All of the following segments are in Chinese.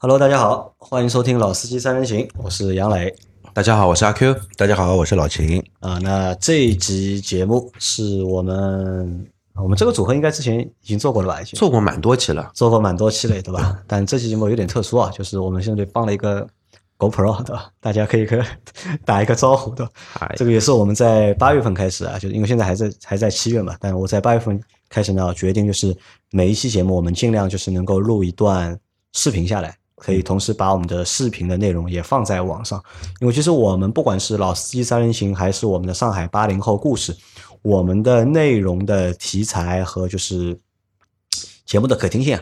Hello，大家好，欢迎收听《老司机三人行》，我是杨磊。大家好，我是阿 Q。大家好，我是老秦。啊，那这一集节目是我们我们这个组合应该之前已经做过了吧？已经做过蛮多期了，做过蛮多期了，对吧？但这期节目有点特殊啊，就是我们现在放了一个 GoPro，对吧？大家可以跟 打一个招呼的。嗨这个也是我们在八月份开始啊，就是因为现在还在还在七月嘛，但我在八月份开始呢，决定就是每一期节目我们尽量就是能够录一段视频下来，可以同时把我们的视频的内容也放在网上。因为其实我们不管是老司机三人行，还是我们的上海八零后故事，我们的内容的题材和就是节目的可听性，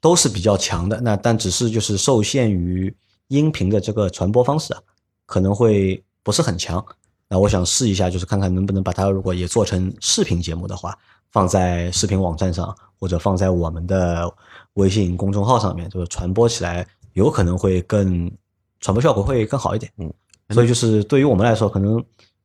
都是比较强的。那但只是就是受限于音频的这个传播方式啊，可能会不是很强。那我想试一下，就是看看能不能把它如果也做成视频节目的话，放在视频网站上，或者放在我们的微信公众号上面，就是传播起来有可能会更传播效果会更好一点。嗯，所以就是对于我们来说，可能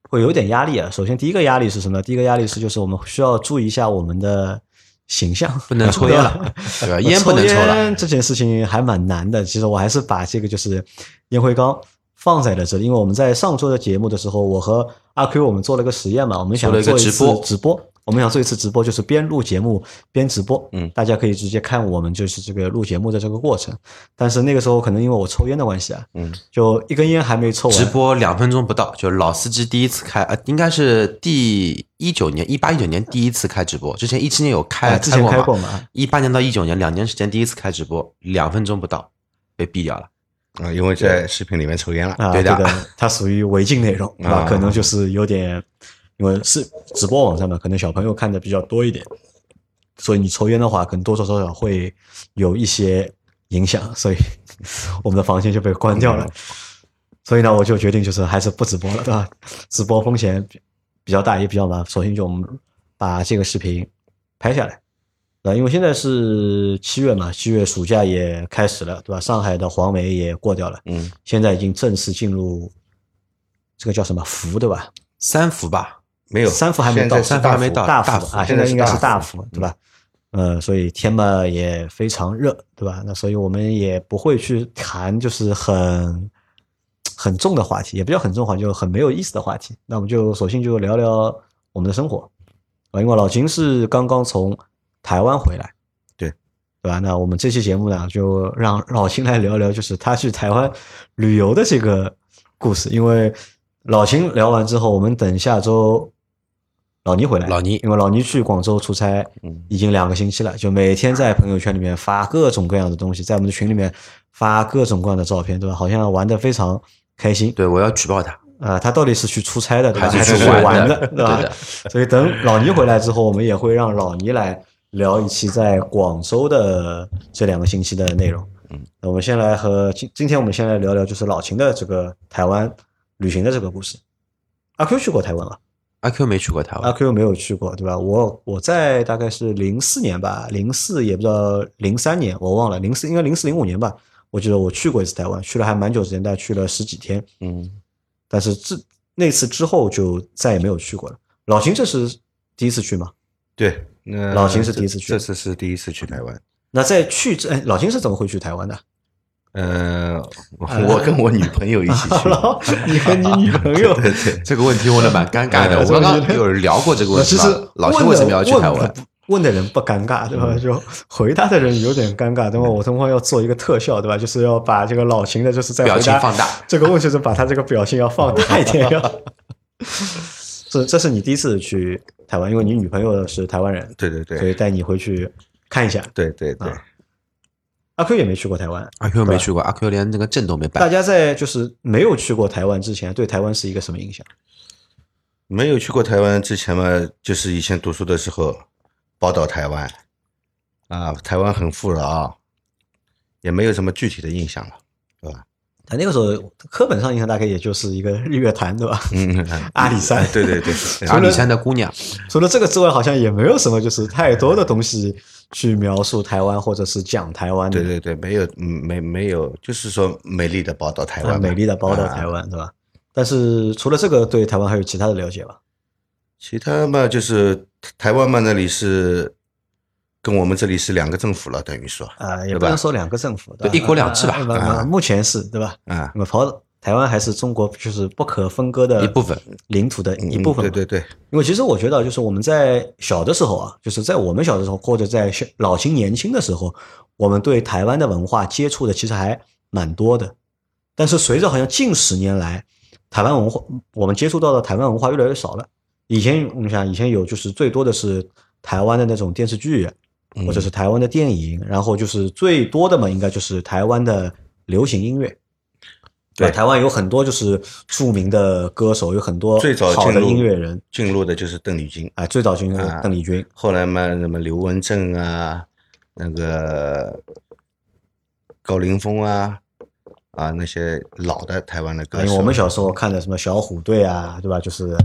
会有点压力啊。首先，第一个压力是什么？第一个压力是就是我们需要注意一下我们的形象，不能 抽烟了，对吧？烟不能抽抽了。烟这件事情还蛮难的。其实我还是把这个就是烟灰缸放在了这里，因为我们在上周的节目的时候，我和阿 Q 我们做了个实验嘛，我们想做了一个做一次直播直播。我们想做一次直播，就是边录节目边直播，嗯。大家可以直接看我们就是这个录节目的这个过程。但是那个时候可能因为我抽烟的关系啊，嗯，就一根烟还没抽完，直播两分钟不到，就老司机第一次开，呃，应该是第一九年、一八一九年第一次开直播，之前一七年有开哎之前开过嘛，过嘛，一八年到一九年两年时间第一次开直播，两分钟不到被毙掉了。啊，因为在视频里面抽烟了。啊，对的。这个它属于违禁内容，啊。可能就是有点，因为是直播网站嘛，可能小朋友看的比较多一点，所以你抽烟的话，可能多多少少会有一些影响，所以我们的房间就被关掉了。所以呢，我就决定就是还是不直播了，对吧？直播风险比比较大，也比较麻烦。首先就我们把这个视频拍下来，啊，因为现在是七月嘛，七月暑假也开始了，对吧？上海的黄梅也过掉了，嗯，现在已经正式进入这个叫什么伏，对吧？三伏吧，没有，三伏还没到，三伏还没到大大伏伏啊，现在应该是大大伏，对吧？呃，所以天嘛也非常热，对吧？那所以我们也不会去谈就是很很重的话题，也不叫很重的话题，就很没有意思的话题。那我们就索性就聊聊我们的生活啊，因为老秦是刚刚从台湾回来，对对吧？那我们这期节目呢，就让老秦来聊聊，就是他去台湾旅游的这个故事。因为老秦聊完之后，我们等下周老倪回来，老倪因为老倪去广州出差嗯已经两个星期了，就每天在朋友圈里面发各种各样的东西，在我们的群里面发各种各样的照片，对吧？好像玩的非常开心。对我要举报他，啊、他到底是去出差的，对吧？还是去玩玩的 对吧？所以等老倪回来之后，我们也会让老倪来聊一期在广州的这两个星期的内容。嗯，那我们先来和今今天我们先来聊聊就是老秦的这个台湾旅行的这个故事。阿 Q 去过台湾吗？阿 Q 没去过台湾阿，Q 没有去过，对吧？我我在大概是零四年吧，零四也不知道零三年，我忘了，零四应该零四零五年吧。我记得我去过一次台湾，去了还蛮久时间，大概去了十几天。嗯，但是这那次之后就再也没有去过了。老秦这是第一次去吗？对，那老秦是第一次去这次是第一次去台湾。那在去之，哎，老秦是怎么会去台湾的？呃，我跟我女朋友一起去。你和你女朋友 对对，这个问题问的蛮尴尬的。哎我刚刚有聊过这个问题老秦为什么要去台湾？问的人不尴尬，对吧？就回答的人有点尴尬，对吧？我等会要做一个特效，对吧？就是要把这个老秦的，就是在表情放大这个问题，是把他这个表情要放大一点，要。这这是你第一次去台湾，因为你女朋友是台湾人，对对对所以带你回去看一下。对对对，啊阿 Q 也没去过台湾，阿 Q 没去过，阿 Q 连那个证都没办。大家在就是没有去过台湾之前，对台湾是一个什么印象？没有去过台湾之前嘛，就是以前读书的时候报道台湾，啊，台湾很富饶啊，也没有什么具体的印象了，对吧？他那个时候课本上印象大概也就是一个日月潭，对吧？嗯，阿里山对对对，阿里山的姑娘，除了这个之外，好像也没有什么就是太多的东西去描述台湾或者是讲台湾的。对对对，没有，嗯，没没有，就是说美丽的报道台湾啊，美丽的宝岛啊台湾，对吧？但是除了这个，对台湾还有其他的了解吧？其他嘛，就是台湾嘛，那里是跟我们这里是两个政府了，等于说，啊，也不能说两个政府，对对一国两制吧目前是对吧？啊那，么跑台湾还是中国就是不可分割的一部分领土的一部分。嗯对对对，因为其实我觉得，就是我们在小的时候啊，就是在我们小的时候，或者在小老青年轻的时候，我们对台湾的文化接触的其实还蛮多的。但是随着好像近十年来，台湾文化我们接触到的台湾文化越来越少了。以前你想，以前有就是最多的是台湾的那种电视剧，嗯或者是台湾的电影，然后就是最多的嘛，应该就是台湾的流行音乐。对。台湾有很多就是著名的歌手，有很多最早好的音乐人。进入的就是邓丽君，啊，最早就是啊。邓丽君，后来嘛，什么刘文正啊，那个高凌风啊，啊那些老的台湾的歌手，因为我们小时候看的什么小虎队啊，对吧？就是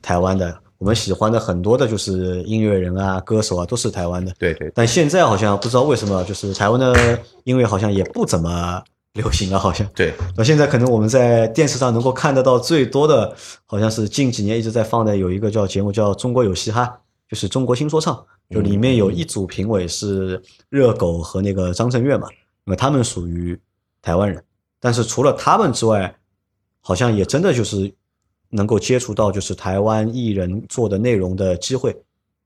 台湾的，我们喜欢的很多的就是音乐人啊、歌手啊，都是台湾的。对对。但现在好像不知道为什么，就是台湾的音乐好像也不怎么流行了，好像。对，那现在可能我们在电视上能够看得到最多的，好像是近几年一直在放的有一个叫节目叫《中国有嘻哈》，就是中国新说唱，就里面有一组评委是热狗和那个张震岳嘛，那么他们属于台湾人，但是除了他们之外，好像也真的就是能够接触到就是台湾艺人做的内容的机会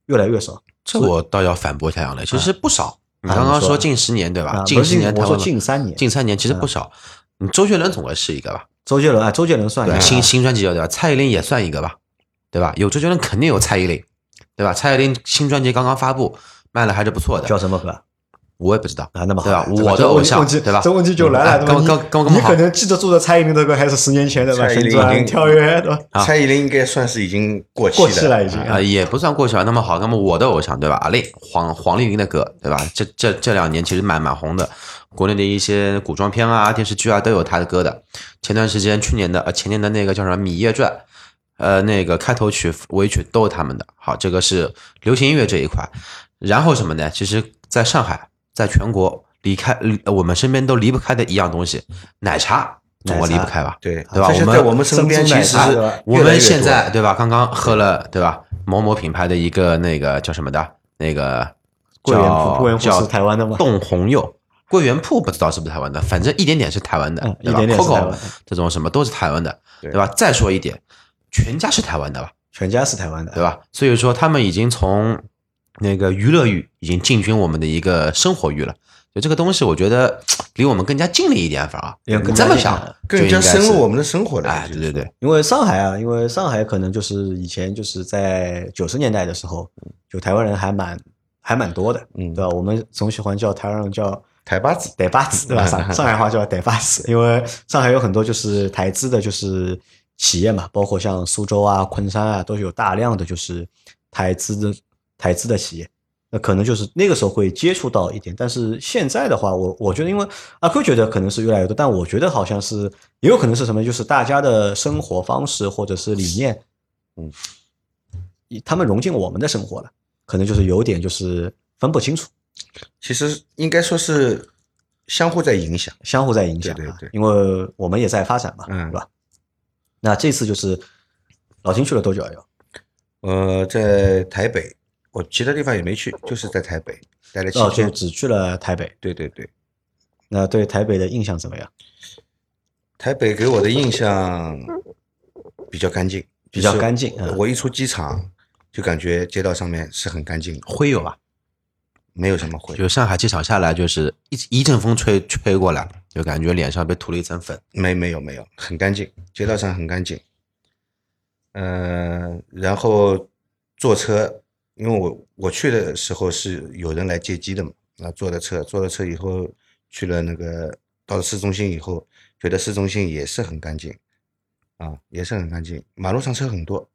越来越少。这我倒要反驳一下杨磊，其实不少。你刚刚说说近十年对吧？啊近十不是我说近三年近三年其实不少。你周杰伦总归是一个吧？周杰伦啊，周杰伦算一对，个新新专辑叫对吧？蔡依林也算一个吧，对吧？有周杰伦肯定有蔡依林，对吧？蔡依林新专辑刚刚发布，卖的还是不错的。叫什么歌？我也不知道啊，那么好对吧？我的偶像对吧？这问题就来了，哎对吧你跟跟跟我们好你可能记得住的蔡依林的歌还是十年前的吧？蔡依林旋转跳跃，对吧？啊蔡依林应该算是已经过期过期了已经啊、也不算过去了。那么好，那么我的偶像对吧？阿令黄黄丽玲的歌对吧？这这这两年其实蛮蛮红的，国内的一些古装片啊、电视剧啊都有她的歌的。前段时间去年的呃前年的那个叫什么《芈月传》，呃那个开头曲、尾曲都是他们的。好，这个是流行音乐这一块。然后什么呢？其实在上海，在全国离开呃我们身边都离不开的一样东西，奶茶，中国离不开吧？对对吧我们在我们身边其实我们现在对吧？刚刚喝了对吧？某某品牌的一个那个叫什么的，那个桂圆叫铺桂圆铺叫是台湾的吗冻红柚，桂圆铺不知道是不是台湾的，反正一点点是台湾的嗯，对吧一点？Coco 这种什么都是台湾的，对对吧？再说一点，全家是台湾的吧？全家是台湾的，对吧？所以说他们已经从那个娱乐域已经进军我们的一个生活域了。就这个东西，我觉得 离我们更加近了一点，反而这么想更加，更加深入我们的生活了。哎，对对对，因为上海啊，因为上海可能就是以前就是在九十年代的时候，就台湾人还蛮还蛮多的，嗯对吧？我们总喜欢叫台湾人叫台巴子，台巴子，对吧？上 上海话叫台巴子，因为上海有很多就是台资的，就是企业嘛，包括像苏州啊、昆山啊，都有大量的就是台资的台资的企业。那可能就是那个时候会接触到一点，但是现在的话，我我觉得，因为阿 Q 觉得可能是越来越多，但我觉得好像是也有可能是什么，就是大家的生活方式或者是理念，嗯，他们融进我们的生活了，可能就是有点就是分不清楚。其实应该说是相互在影响。相互在影响、啊，对对对因为我们也在发展嘛，嗯对吧？那这次就是老金去了多久啊？有呃，在台北，我其他地方也没去，就是在台北待了七哦，就天。只去了台北。对对对，那对台北的印象怎么样？台北给我的印象比较干净，比较干净嗯我一出机场就感觉街道上面是很干净的，会有吧？没有什么灰，就上海机场下来，就是一一阵风吹吹过来，就感觉脸上被涂了一层粉。没没有没有，很干净，街道上很干净。呃，然后坐车，因为我我去的时候是有人来接机的嘛，那坐的车，坐了车以后去了那个到了市中心以后，觉得市中心也是很干净，啊，也是很干净，马路上车很多，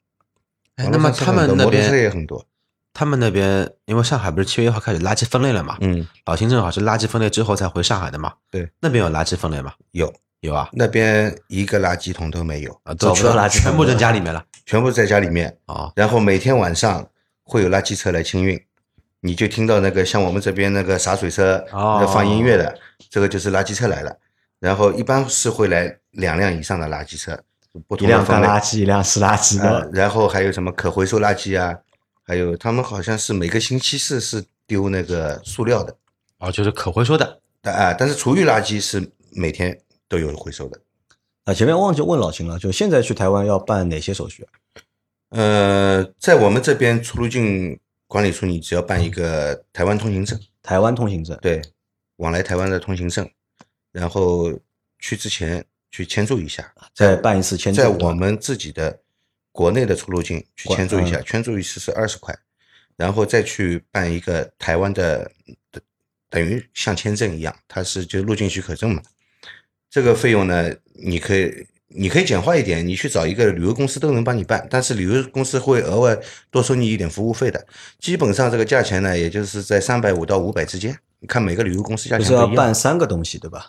哎那么他们那摩托车也边，很多，他们那边，因为上海不是七月一号开始垃圾分类了嘛？嗯，老秦正好是垃圾分类之后才回上海的嘛？对，那边有垃圾分类吗？有有啊，那边一个垃圾桶都没有，啊，找不都全到垃圾桶全部扔家里面了。全部在家里面，啊，然后每天晚上会有垃圾车来清运，你就听到那个像我们这边那个洒水车哦放音乐的，这个就是垃圾车来了。然后一般是会来两辆以上的垃圾车，不一辆同的分类。干垃圾，一辆湿垃圾。然后还有什么可回收垃圾啊，还有他们好像是每个星期四是丢那个塑料的，哦，就是可回收的。但啊，但是厨余垃圾是每天都有回收的。啊，前面忘记问老秦了，就现在去台湾要办哪些手续啊？呃，在我们这边出入境管理处，你只要办一个台湾通行证，台湾通行证，对，往来台湾的通行证，然后去之前去签注一下，再办一次签注。在我们自己的国内的出入境去签注一下，嗯签注一次是二十块，然后再去办一个台湾的，的等于像签证一样，它是就入境许可证嘛。这个费用呢，你可以你可以简化一点，你去找一个旅游公司都能帮你办，但是旅游公司会额外多收你一点服务费的。基本上这个价钱呢，也就是在三百五到五百之间，你看每个旅游公司价就是要钱不一样办三个东西，对吧？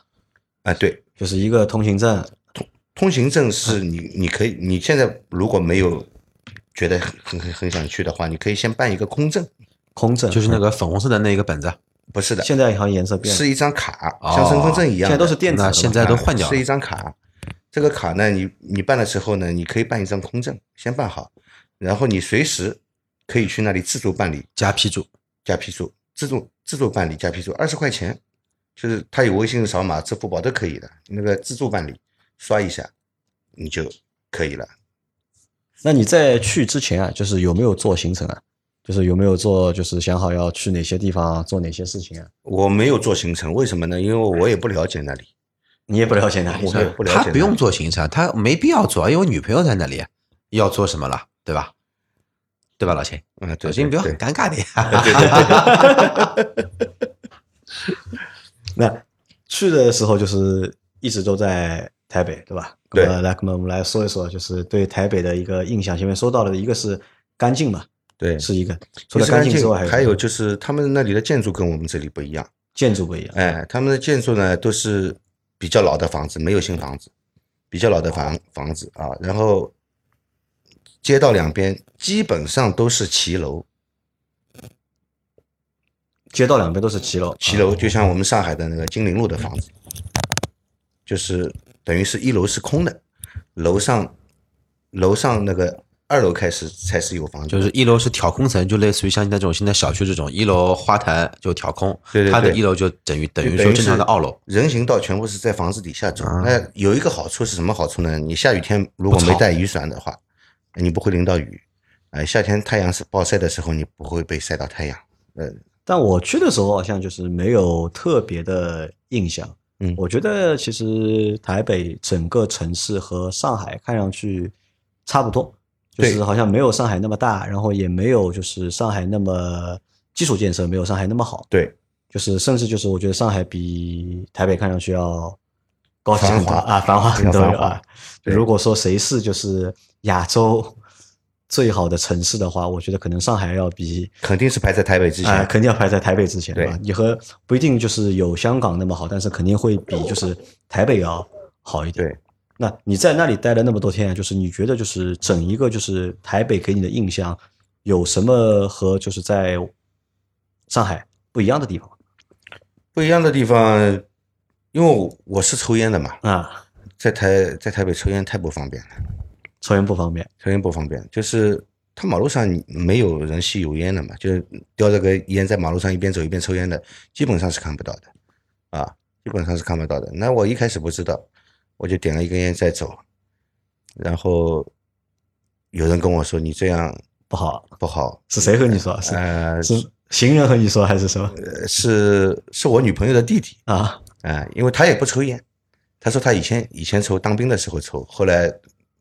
啊。对，就是一个通行证，通通行证是你你可以你现在如果没有觉得很很很很想去的话，你可以先办一个空证，空证，就是那个粉红色的那个本子，不是的，现在好像颜色变了，是一张卡，哦像身份证一样的，现在都是电子的现在都换掉了是一。张卡。这个卡呢，你你办的时候呢，你可以办一张空证，先办好，然后你随时可以去那里自助办理加批注，加批注，自助自助办理加批注，二十块钱，就是他有微信扫码、支付宝都可以的，那个自助办理刷一下你就可以了。那你在去之前啊，就是有没有做行程啊？就是有没有做，就是想好要去哪些地方做哪些事情啊？我没有做行程，为什么呢？因为我也不了解那里。你也不了解哪里我？也不了解。他不用做行程，他没必要做，因为女朋友在那里，要做什么了，对吧？对吧，老秦？嗯，对老秦不要很尴尬的对呀。对对对，那去的时候就是一直都在台北，对吧？对来，我们来说一说，就是对台北的一个印象。前面说到的一个是干净嘛，对，是一个。除除了干净了干净之外，还有就是他们那里的建筑跟我们这里不一样。建筑不一样。哎，他们的建筑呢都是比较老的房子，没有新房子，比较老的房房子啊。然后街道两边基本上都是骑楼，街道两边都是骑楼，骑楼就像我们上海的那个金陵路的房子，就是等于是一楼是空的，楼上楼上那个二楼开始才是有房子，就是一楼是挑空层，就类似于像那种现在小区这种，一楼花坛就挑空，对对对它的一楼就等于等于说正常的二楼。人行道全部是在房子底下走。啊那有一个好处是什么好处呢？你下雨天如果没带雨伞的话，你不会淋到雨。哎，夏天太阳是暴晒的时候，你不会被晒到太阳。呃，但我去的时候好像就是没有特别的印象。嗯我觉得其实台北整个城市和上海看上去差不多，就是好像没有上海那么大，然后也没有就是上海那么基础建设没有上海那么好，对，就是甚至就是我觉得上海比台北看上去要繁华啊，繁华很多啊。如果说谁是就是亚洲 最好的城市的话，我觉得可能上海要比肯定是排在台北之啊、前。肯定要排在台北之前，对吧？你和不一定就是有香港那么好，但是肯定会比就是台北要好一点。对，那你在那里待了那么多天，就是你觉得就是整一个就是台北给你的印象有什么和就是在上海不一样的地方？不一样的地方，因为我我是抽烟的嘛，啊？在台在台北抽烟太不方便了，抽烟不方便，抽烟不方便，就是他马路上没有人吸油烟的嘛，就是叼着个烟在马路上一边走一边抽烟的，基本上是看不到的，啊，基本上是看不到的。那我一开始不知道，我就点了一根烟再走，然后有人跟我说你这样不好。不好，是谁和你说？是呃，是行人和你说还是什么呃是是我女朋友的弟弟啊？啊、因为他也不抽烟，他说他以前以前抽，当兵的时候抽，后来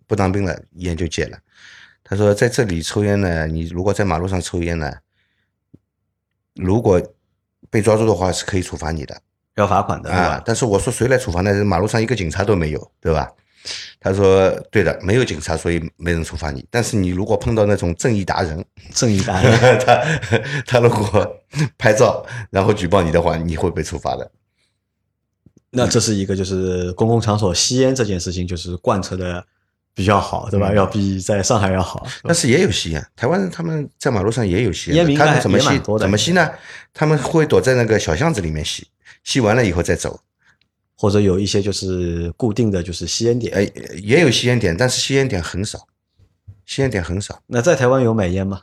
不当兵了，烟就戒了。他说在这里抽烟呢，你如果在马路上抽烟呢，如果被抓住的话是可以处罚你的要罚款的，对吧？。啊但是我说谁来处罚呢？马路上一个警察都没有，对吧？他说对的，没有警察，所以没人处罚你。但是你如果碰到那种正义达人，正义达人 他他如果拍照然后举报你的话，你会被处罚的。那这是一个就是公共场所吸烟这件事情，就是贯彻的比较好，对吧？嗯要比在上海要好。但是也有吸烟，台湾人他们在马路上也有吸烟，烟民他们怎么吸怎么吸呢？他们会躲在那个小巷子里面吸，吸完了以后再走。或者有一些就是固定的就是吸烟点。哎，也有吸烟点，但是吸烟点很少，吸烟点很少。那在台湾有买烟吗？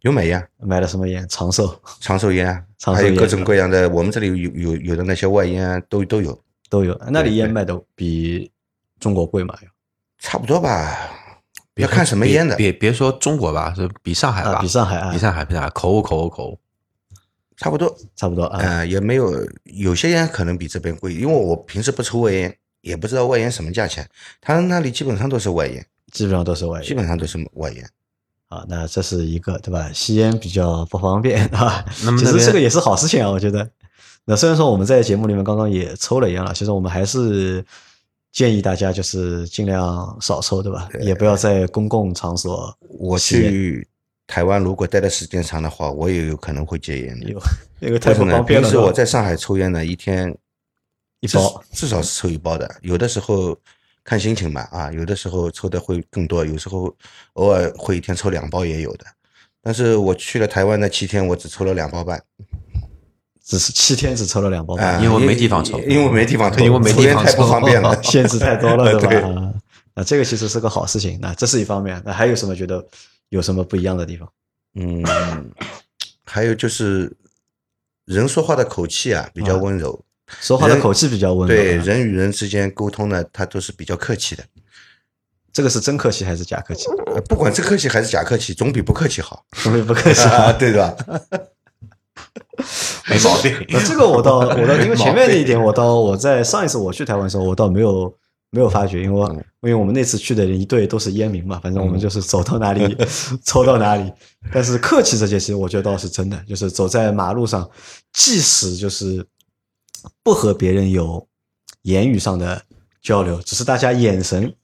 有买烟，买了什么烟？长寿长寿烟啊，长寿烟还有各种各样的，我们这里有有有的那些外烟啊都都有，都有。那里烟卖的比中国贵嘛？差不多吧。要看什么烟的，别别说中国吧，是比上海吧，啊，比上海啊比，上海，比上海，口误口误口误。差不多。差不多啊。呃，也没有有些烟可能比这边贵，因为我平时不抽外烟，也不知道外烟什么价钱。他那里基本上都是外烟，基本上都是外烟基本上都是外烟。啊。那这是一个对吧？吸烟比较不方便 啊。那么其实这个也是好事情啊，我觉得。那虽然说我们在节目里面刚刚也抽了烟了，其实我们还是建议大家就是尽量少抽，对吧？也不要在公共场所我去台湾如果待的时间长的话，我也有可能会戒烟的。有 那个太不但是呢，方便了。平时我在上海抽烟呢，一天一包至少是抽一包的，有的时候看心情吧，啊，有的时候抽的会更多，有时候偶尔会一天抽两包也有的。但是我去了台湾那七天，我只抽了两包半，只是七天只抽了两包啊，半，因为没地方抽因为没地方抽，因为没地方抽烟太不方便了，限制太多了，对吧？啊那这个其实是个好事情。那这是一方面，那还有什么觉得有什么不一样的地方？嗯，还有就是人说话的口气啊比较温柔，说话的口气比较温柔。对啊人与人之间沟通呢，他都是比较客气的。这个是真客气还是假客气？呃不管是客气还是假客气，总比不客气好，总比不客气啊，好。对吧？没毛病。那这个我倒我倒，因为前面那一点，我倒我在上一次我去台湾的时候，我倒没有没有发觉，因为因为我们那次去的人一队都是烟民嘛，反正我们就是走到哪里 抽到哪里。但是客气这件事，我觉得倒是真的，就是走在马路上，即使就是不和别人有言语上的交流，只是大家眼神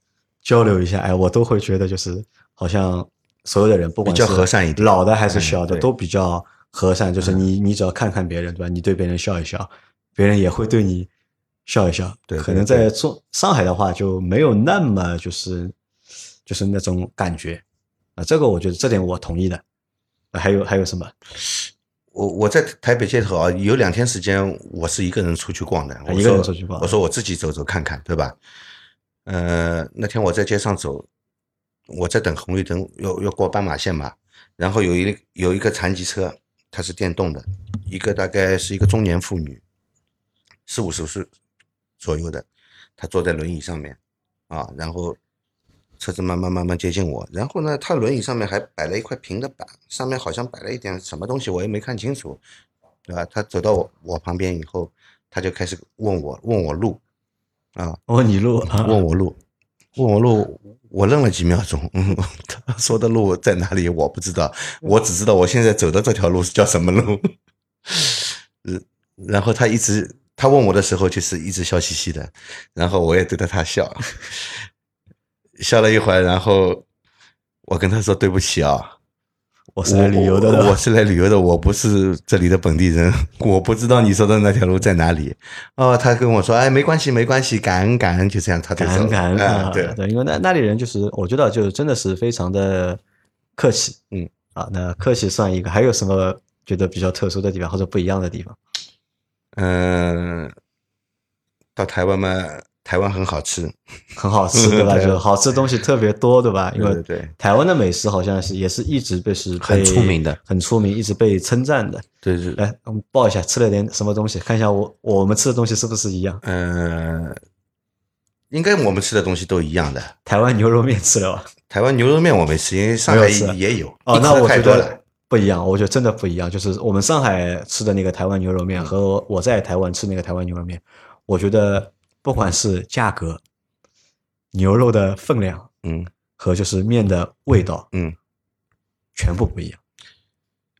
交流一下，哎，我都会觉得就是好像所有的人，不管比较是和善一点老的还是嗯小的，对都比较和善。就是你你只要看看别人，对吧？你对别人笑一笑，别人也会对你笑一笑。对可能在中上海的话就没有那么就是就是那种感觉啊。这个我觉得这点我同意的。啊还有还有什么？我我在台北街头啊，有两天时间我是一个人出去逛的。我一个人说出去逛我说我自己走走看看，对吧？呃，那天我在街上走，我在等红绿灯，要要过斑马线嘛。然后有一有一个残疾车，它是电动的，一个大概是一个中年妇女，四五十岁左右的，他坐在轮椅上面啊，然后车子慢慢慢慢接近我，然后呢，他轮椅上面还摆了一块平的板，上面好像摆了一点什么东西，我也没看清楚，对吧？他走到我我旁边以后，他就开始问我问我路，啊，问你路啊？问我路，问我路，我愣了几秒钟，嗯，他说的路在哪里我不知道，我只知道我现在走的这条路是叫什么路，嗯，然后他一直他问我的时候就是一直笑嘻嘻的，然后我也对着他笑，笑了一会儿，然后我跟他说对不起啊，我是来旅游的，我我是来旅游的，我不是这里的本地人，我不知道你说的那条路在哪里。哦，他跟我说，哎，没关系，没关系，感恩感恩，就这样，他就。感恩感恩对，对，因为那那里人就是，我觉得就是真的是非常的客气，嗯，啊，那客气算一个，还有什么觉得比较特殊的地方或者不一样的地方？嗯、到台湾嘛，台湾很好吃，很好吃，对吧？对就好吃的东西特别多，对吧？因为对台湾的美食好像是也是一直被是很出名的，很出名，一直被称赞的。对对，来，我们报一下吃了点什么东西，看一下我我们吃的东西是不是一样？嗯、应该我们吃的东西都一样的。台湾牛肉面吃了吧？台湾牛肉面我没吃，因为上海也有。哦，那我觉太多了得。不一样，我觉得真的不一样。就是我们上海吃的那个台湾牛肉面嗯和我在台湾吃那个台湾牛肉面，我觉得不管是价格、牛肉的分量嗯和就是面的味道，嗯，全部不一样。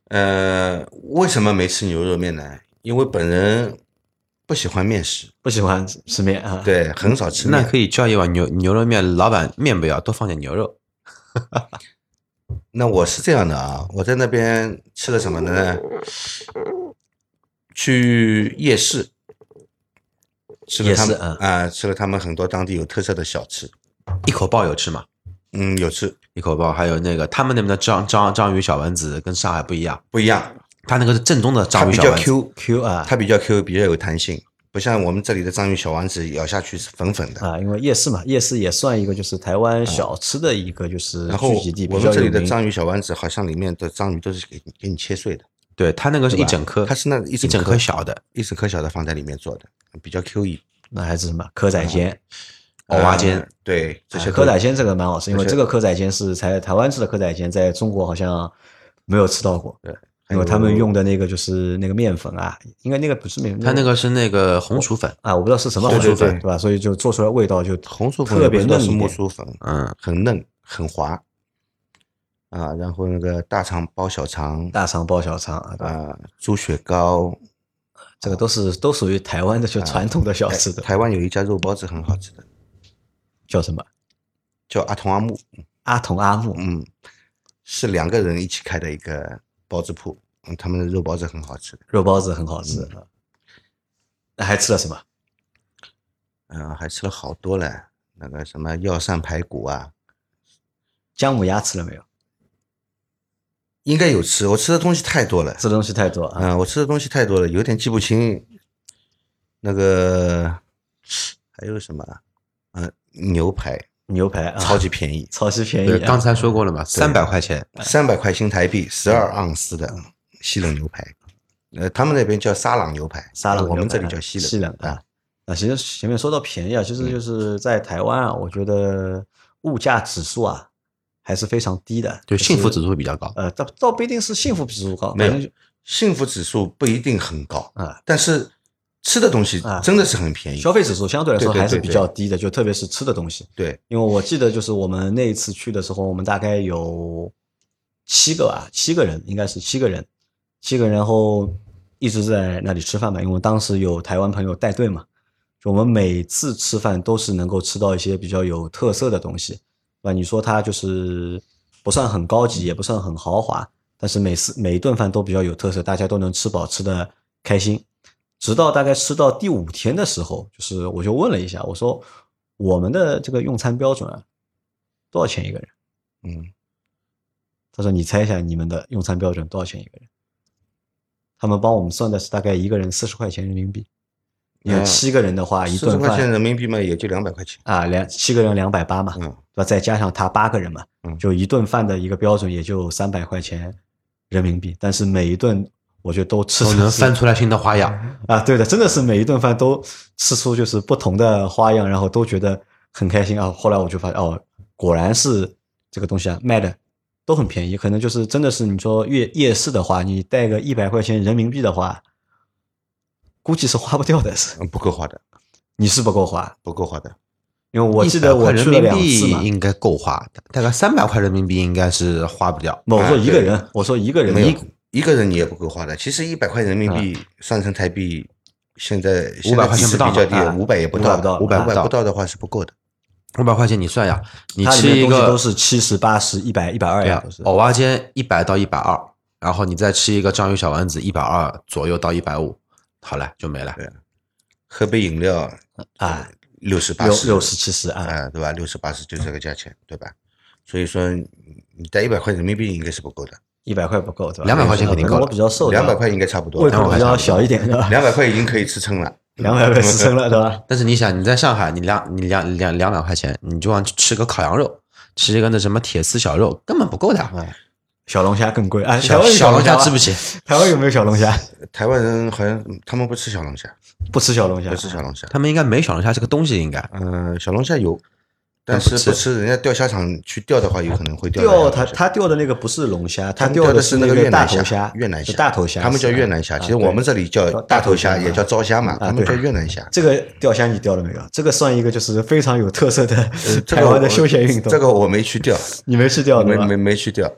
呃，为什么没吃牛肉面呢？因为本人不喜欢面食，不喜欢吃面啊？，对，很少吃面。那可以叫一碗牛牛肉面，老板面不要，多放点牛肉。那我是这样的啊，我在那边吃了什么呢？去夜市，吃了他们啊、吃了他们很多当地有特色的小吃。一口爆有吃吗？嗯，有吃一口爆，还有那个他们那边的章章章鱼小丸子跟上海不一样，不一样，他那个是正宗的章鱼小丸子。比较 Q，Q 啊，它比较 Q，比较有弹性。不像我们这里的章鱼小丸子咬下去是粉粉的。啊，因为夜市嘛，夜市也算一个就是台湾小吃的一个就是聚集地，我们这里的。章鱼小丸子好像里面的章鱼都是给给你切碎的，对，它那个是一整颗，它是那一一整颗颗小的一整颗小的放在里面做的，比较 Q E。那还是什么蚵仔煎？蚵仔煎呃对，这些蚵仔煎这个蛮好吃，因为这个蚵仔煎是才台湾吃的蚵仔煎，在中国好像没有吃到过。对，因为他们用的那个就是那个面粉啊，应该那个不是面粉，它那个是那个红薯粉，啊，我不知道是什么红薯粉，对对吧？所以就做出来味道就红薯粉特别嫩一点。木薯粉，嗯，很嫩很滑啊。然后那个大肠包小肠大肠包小肠？啊，猪血糕，这个都是都属于台湾的就传统的小吃的，台湾有一家肉包子很好吃的，叫什么？叫阿童阿木，阿童阿木，嗯，是两个人一起开的一个包子铺，嗯，他们的肉包子很好吃的，肉包子很好吃。那还吃了什么？嗯、还吃了好多嘞，那个什么药膳排骨啊，姜母鸭吃了没有？应该有吃，我吃的东西太多了，吃的东西太多啊。嗯、我吃的东西太多了，有点记不清。那个还有什么？嗯、牛排牛排啊，超级便宜，超级便对，宜啊。刚才说过了嘛，三百块钱，三百块新台币，十二盎司的西冷牛排。呃，他们那边叫沙朗牛排，沙朗我们牛排啊这里叫西冷。西冷啊。那其实前面说到便宜啊，其实就是在台湾啊，我觉得物价指数啊还是非常低的，对幸福指数比较高。呃，倒倒不一定是幸福指数高，没有幸福指数不一定很高啊，但是吃的东西啊真的是很便宜。消费指数相对来说还是比较低的，就特别是吃的东西。对，因为我记得就是我们那一次去的时候，我们大概有七个啊，七个人，应该是七个人，七个人，然后一直在那里吃饭嘛。因为当时有台湾朋友带队嘛，就我们每次吃饭都是能够吃到一些比较有特色的东西，对吧？你说它就是不算很高级，也不算很豪华，但是每次每一顿饭都比较有特色，大家都能吃饱，吃的开心。直到大概吃到第五天的时候，就是我就问了一下，我说我们的这个用餐标准啊，多少钱一个人？嗯，他说你猜一下你们的用餐标准多少钱一个人？他们帮我们算的是大概一个人四十块钱人民币。你看嗯七个人的话，一顿四十块钱饭人民币嘛，也就两百块钱。啊，两七个人两百八嘛，嗯，对吧？再加上他八个人嘛，嗯就一顿饭的一个标准也就三百块钱人民币。但是每一顿我觉得都吃都能翻出来新的花样。啊，对的，真的是每一顿饭都吃出就是不同的花样，然后都觉得很开心啊。后来我就发现，哦，果然是这个东西啊，卖的都很便宜，可能就是真的是你说夜夜市的话，你带个一百块钱人民币的话，估计是花不掉的，是嗯不够花的，你是不够花，不够花的。因为我记得我去了人民两次。应该够花的，大概三百块人民币应该是花不掉。不，我说一个人，我说一个人没有一一个人你也不够花的。其实一百块人民币算成台币，现在五百块钱不到比较低啊，五百也不500到，五百啊五百不到的话是不够的。五百块钱你算呀，你吃一个都是七十、八十、一百、一百二呀，对呀都是，藕蛙煎一百到一百二，然后你再吃一个章鱼小丸子一百二左右到一百五，好了就没了。对喝杯饮料啊，六十八十六六十、七十啊，啊，对吧？六十八十就这个价钱，对吧？所以说你带一百块人民币应该是不够的，一百块不够，对吧？两百块钱肯定够了我比较瘦，两百块应该差不多胃了。口比较小一点，对吧？两百块已经可以吃撑了。两百块吃撑了，对吧？但是你想，你在上海，你两你两两两百块钱，你就想去吃个烤羊肉，吃一个那什么铁丝小肉，根本不够的。小龙虾更贵啊！台小湾小龙虾吃不起，台湾有没有小龙虾？台湾人好像他们不吃小龙虾，不吃小龙虾，不吃小龙虾。他们应该没小龙虾这个东西，应该嗯，小龙虾有，但但是不吃。人家钓虾场去钓的话，有可能会钓到钓他他钓的那个不是龙虾，他钓钓的是那个越南虾头虾，，越南虾，大头虾，他们叫越南虾。其实我们这里叫叫大头虾也叫招虾嘛，啊他们叫越南虾。这个钓虾你钓了没有？这个算一个就是非常有特色的台湾的休闲运动。这个我没去钓，你没去钓没没？没去钓。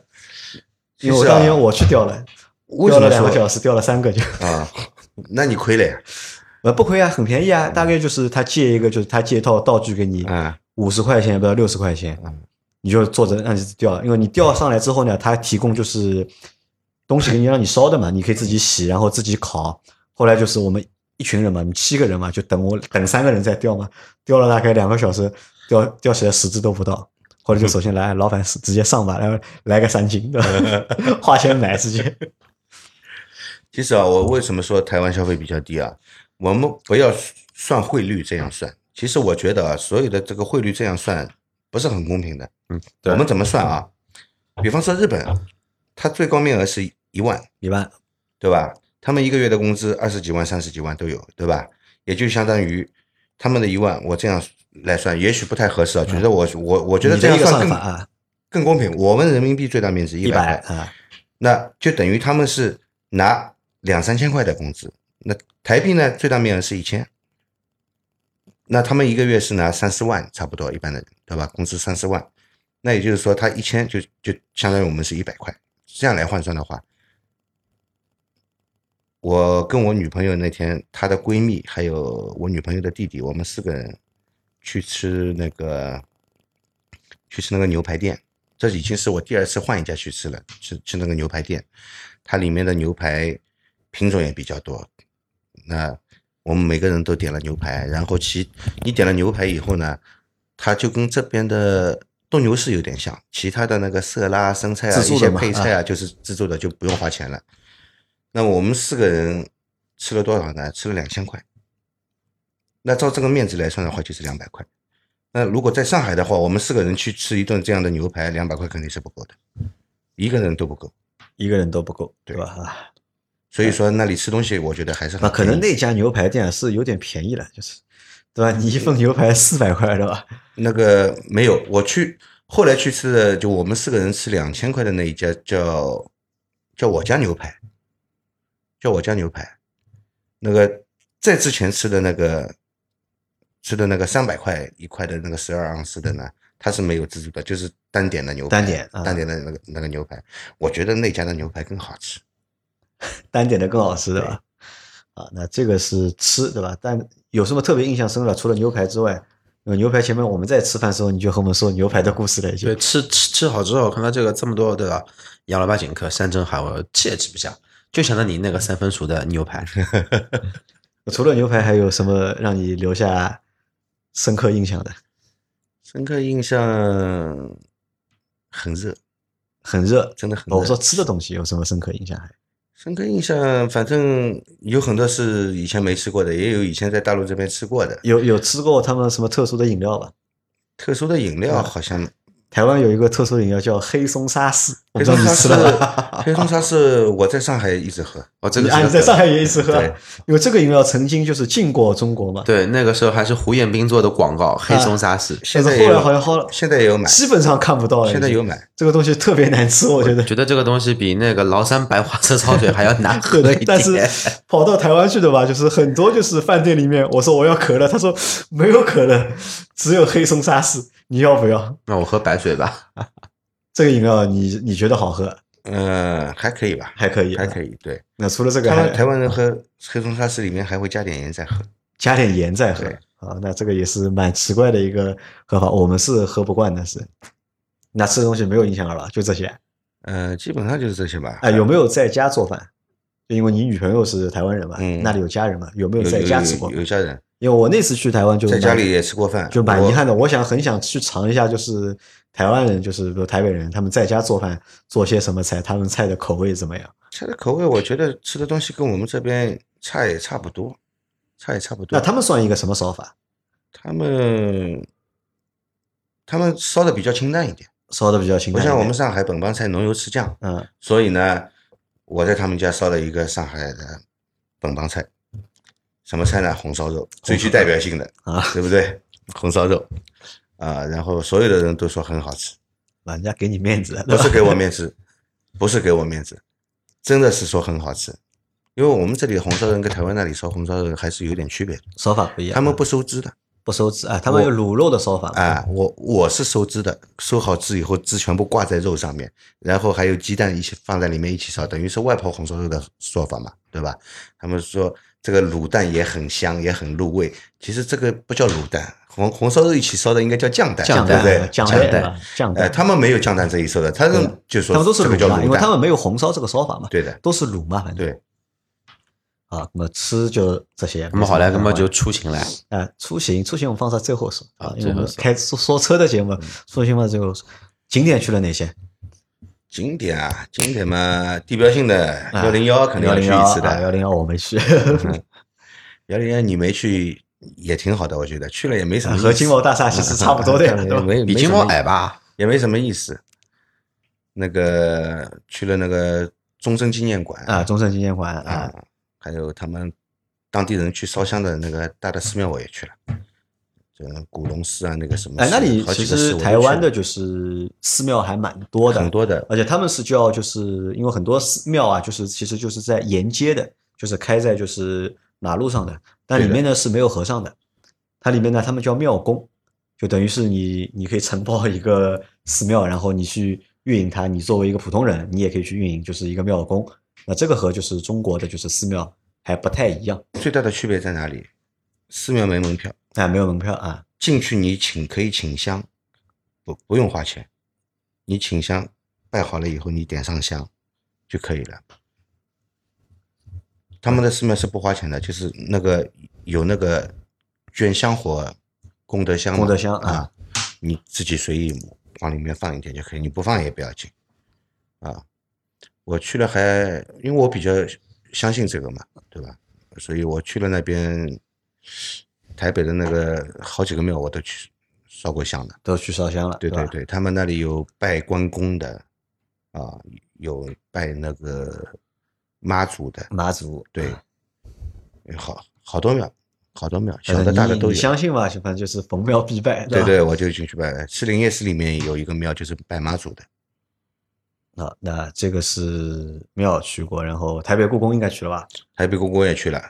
因为我当年我去钓了，钓了两个小时，钓了三个就。啊？那你亏了呀？呃，不亏啊，很便宜啊，大概就是他借一个，就是他借一套道具给你，嗯五十块钱，不到六十块钱，嗯你就坐着让你钓，因为你钓上来之后呢，他提供就是东西给你让你烧的嘛，你可以自己洗，然后自己烤。后来就是我们一群人嘛，你七个人嘛，就等我等三个人在钓嘛，钓了大概两个小时，钓钓起来十只都不到。后来就首先来，老板直接上吧，然后来个三斤，对吧？花钱买直接。其实啊，我为什么说台湾消费比较低啊？我们不要算汇率这样算。其实我觉得啊，所有的这个汇率这样算不是很公平的。嗯，对我们怎么算啊？比方说日本，它最高面额是一万，一万，对吧？他们一个月的工资二十几万、三十几万都有，对吧？也就相当于他们的一万，我这样来算，也许不太合适啊。觉得我我我觉得这样算更更公平。我们人民币最大面值一百啊，那就等于他们是拿两三千块的工资，那台币呢最大面额是一千，那他们一个月是拿三四万，差不多一般的人，对吧？工资三四万，那也就是说他一千就就相当于我们是一百块，这样来换算的话，我跟我女朋友那天，她的闺蜜还有我女朋友的弟弟，我们四个人去吃那个去吃那个牛排店，这已经是我第二次换一家去吃了，吃吃那个牛排店，它里面的牛排品种也比较多。那我们每个人都点了牛排，然后其你点了牛排以后呢，它就跟这边的斗牛士有点像，其他的那个色拉、生菜啊、一些配菜啊，就是自助的，就不用花钱了。那我们四个人吃了多少呢？吃了两千块。那照这个面值来算的话，就是两百块。那如果在上海的话，我们四个人去吃一顿这样的牛排，两百块肯定是不够的，一个人都不够。一个人都不够，对对吧？啊，所以说那里吃东西，我觉得还是很那可能那家牛排店是有点便宜了，就是，对吧？你一份牛排四百块，对吧？那个没有，我去后来去吃的，就我们四个人吃两千块的那一家叫叫我家牛排，叫我家牛排。那个在之前吃的那个吃的那个三百块一块的那个十二盎司的呢，它是没有自助的，就是单点的牛排，单点啊单点的那个那个牛排，我觉得那家的牛排更好吃。单点的更好吃，对吧？啊，那这个是吃，对吧？但有什么特别印象深的？除了牛排之外，呃牛排前面我们在吃饭的时候，你就和我们说牛排的故事了，已经对，。吃吃吃好之后，看到这个这么多对吧？养了八请客、山珍海味，吃也吃不下，就想到你那个三分熟的牛排。除了牛排，还有什么让你留下深刻印象的？深刻印象很热，很热，真的很热。哦我说吃的东西有什么深刻印象？还深刻印象，反正有很多是以前没吃过的，也有以前在大陆这边吃过的。有有吃过他们什么特殊的饮料吧？特殊的饮嗯料好像台湾有一个特殊饮料叫黑松沙士，我黑不知道你松沙士吃了吧？，黑松沙士我在上海一直喝。哦，这你个是啊你在上海也一直喝因为这个饮料曾经就是进过中国嘛，对那个时候还是胡彦斌做的广告，黑松沙士。现在后来好像好了，现在也有买，基本上看不到了。现在有买。这个东西特别难吃，我觉得。觉得这个东西比那个崂山白花蛇草水还要难喝的一点。但是跑到台湾去的吧，就是很多就是饭店里面，我说我要可乐，他说没有可乐，只有黑松沙士，你要不要？那我喝白水吧。这个饮料你你觉得好喝？嗯，还可以吧，还可以，还可。以。对，那除了这个还他们台湾人喝黑松沙士里面还会加点盐再喝。加点盐再喝啊，那这个也是蛮奇怪的一个喝法，我们是喝不惯的是。那吃的东西没有印象了吧？就这些。呃，基本上就是这些吧。哎，有没有在家做饭？就因为你女朋友是台湾人嘛，嗯那里有家人嘛，有没有有在家吃过有？有家人因为我那次去台湾就在家里也吃过饭，就蛮遗憾的。我想很想去尝一下，就是台湾人，就是比如台北人，他们在家做饭做些什么菜，他们菜的口味怎么样？菜的口味，我觉得吃的东西跟我们这边菜也差不多，菜也差不多。那他们算一个什么烧法？他们他们烧的比较清淡一点，烧的比较清不淡不，像我们上海本帮菜浓油赤酱，嗯，所以呢，我在他们家烧了一个上海的本帮菜，什么菜呢？红烧肉，最具代表性的啊，对不对？红烧肉啊，然后所有的人都说很好吃，人家给你面子，不是给我面子，不是给我面子，真的是说很好吃。因为我们这里红烧肉跟台湾那里烧红烧肉还是有点区别的，烧法不一样。他们不收汁的不收汁啊，他们有卤肉的烧法啊，我我是收汁的，收好汁以后汁全部挂在肉上面，然后还有鸡蛋一起放在里面一起烧，等于是外婆红烧肉的说法嘛，对吧？他们说这个卤蛋也很香，也很入味，其实这个不叫卤蛋，红红烧肉一起烧的应该叫酱蛋，酱对不对？酱酱蛋蛋啊，酱呃，蛋，他们没有酱蛋这一说的，他们就说他们都是卤嘛，因为他，们没有红烧这个烧法嘛，对的，都是卤嘛，反正对。啊，那么吃就这些。那么好来，那么就出行来。啊，出行出行我们放在最后说啊因为我们最后开说说车的节目，出行嘛最后说。景点去了哪些？景点啊，景点嘛，地标性的啊幺零幺肯定要去一次的幺的，零幺我没去。幺零幺你没去也挺好的，我觉得去了也没什么。和金茂大厦其实差不多的呀，对吧？没比金茂矮，吧？也没什么意思。那个去了那个中正纪念馆啊，中正纪念馆啊啊，，还有他们当地人去烧香的那个大的寺庙我也去了，这古龙寺啊，那个什么，哎，那里其实台湾的就是寺庙还蛮多的，很多的，而且他们是叫就是因为很多寺庙啊，就是其实就是在沿街的，就是开在就是马路上的，但里面呢是没有和尚的，它里面呢他们叫庙公，就等于是你你可以承包一个寺庙，然后你去运营它，你作为一个普通人，你也可以去运营，就是一个庙公。那这个和就是中国的就是寺庙还不太一样，最大的区别在哪里？寺庙没门票，啊，没有门票啊，进去你请可以请香，不不用花钱，你请香拜好了以后你点上香就可以了。他们的寺庙是不花钱的，就是那个有那个捐香火功德箱嘛，功德箱啊啊，你自己随意往里面放一点就可以，你不放也不要紧啊。我去了还，因为我比较相信这个嘛，对吧？所以我去了那边，台北的那个好几个庙我都去烧过香的。都去烧香了，对对对，他们那里有拜关公的，啊，有拜那个妈祖的，妈祖对好好多庙，好多庙，小的大的都有。相信吧？反正就是逢庙必拜，对对，我就进去拜。士林夜市里面有一个庙，就是拜妈祖的。那，那这个是庙去过，然后台北故宫应该去了吧？台北故宫也去了，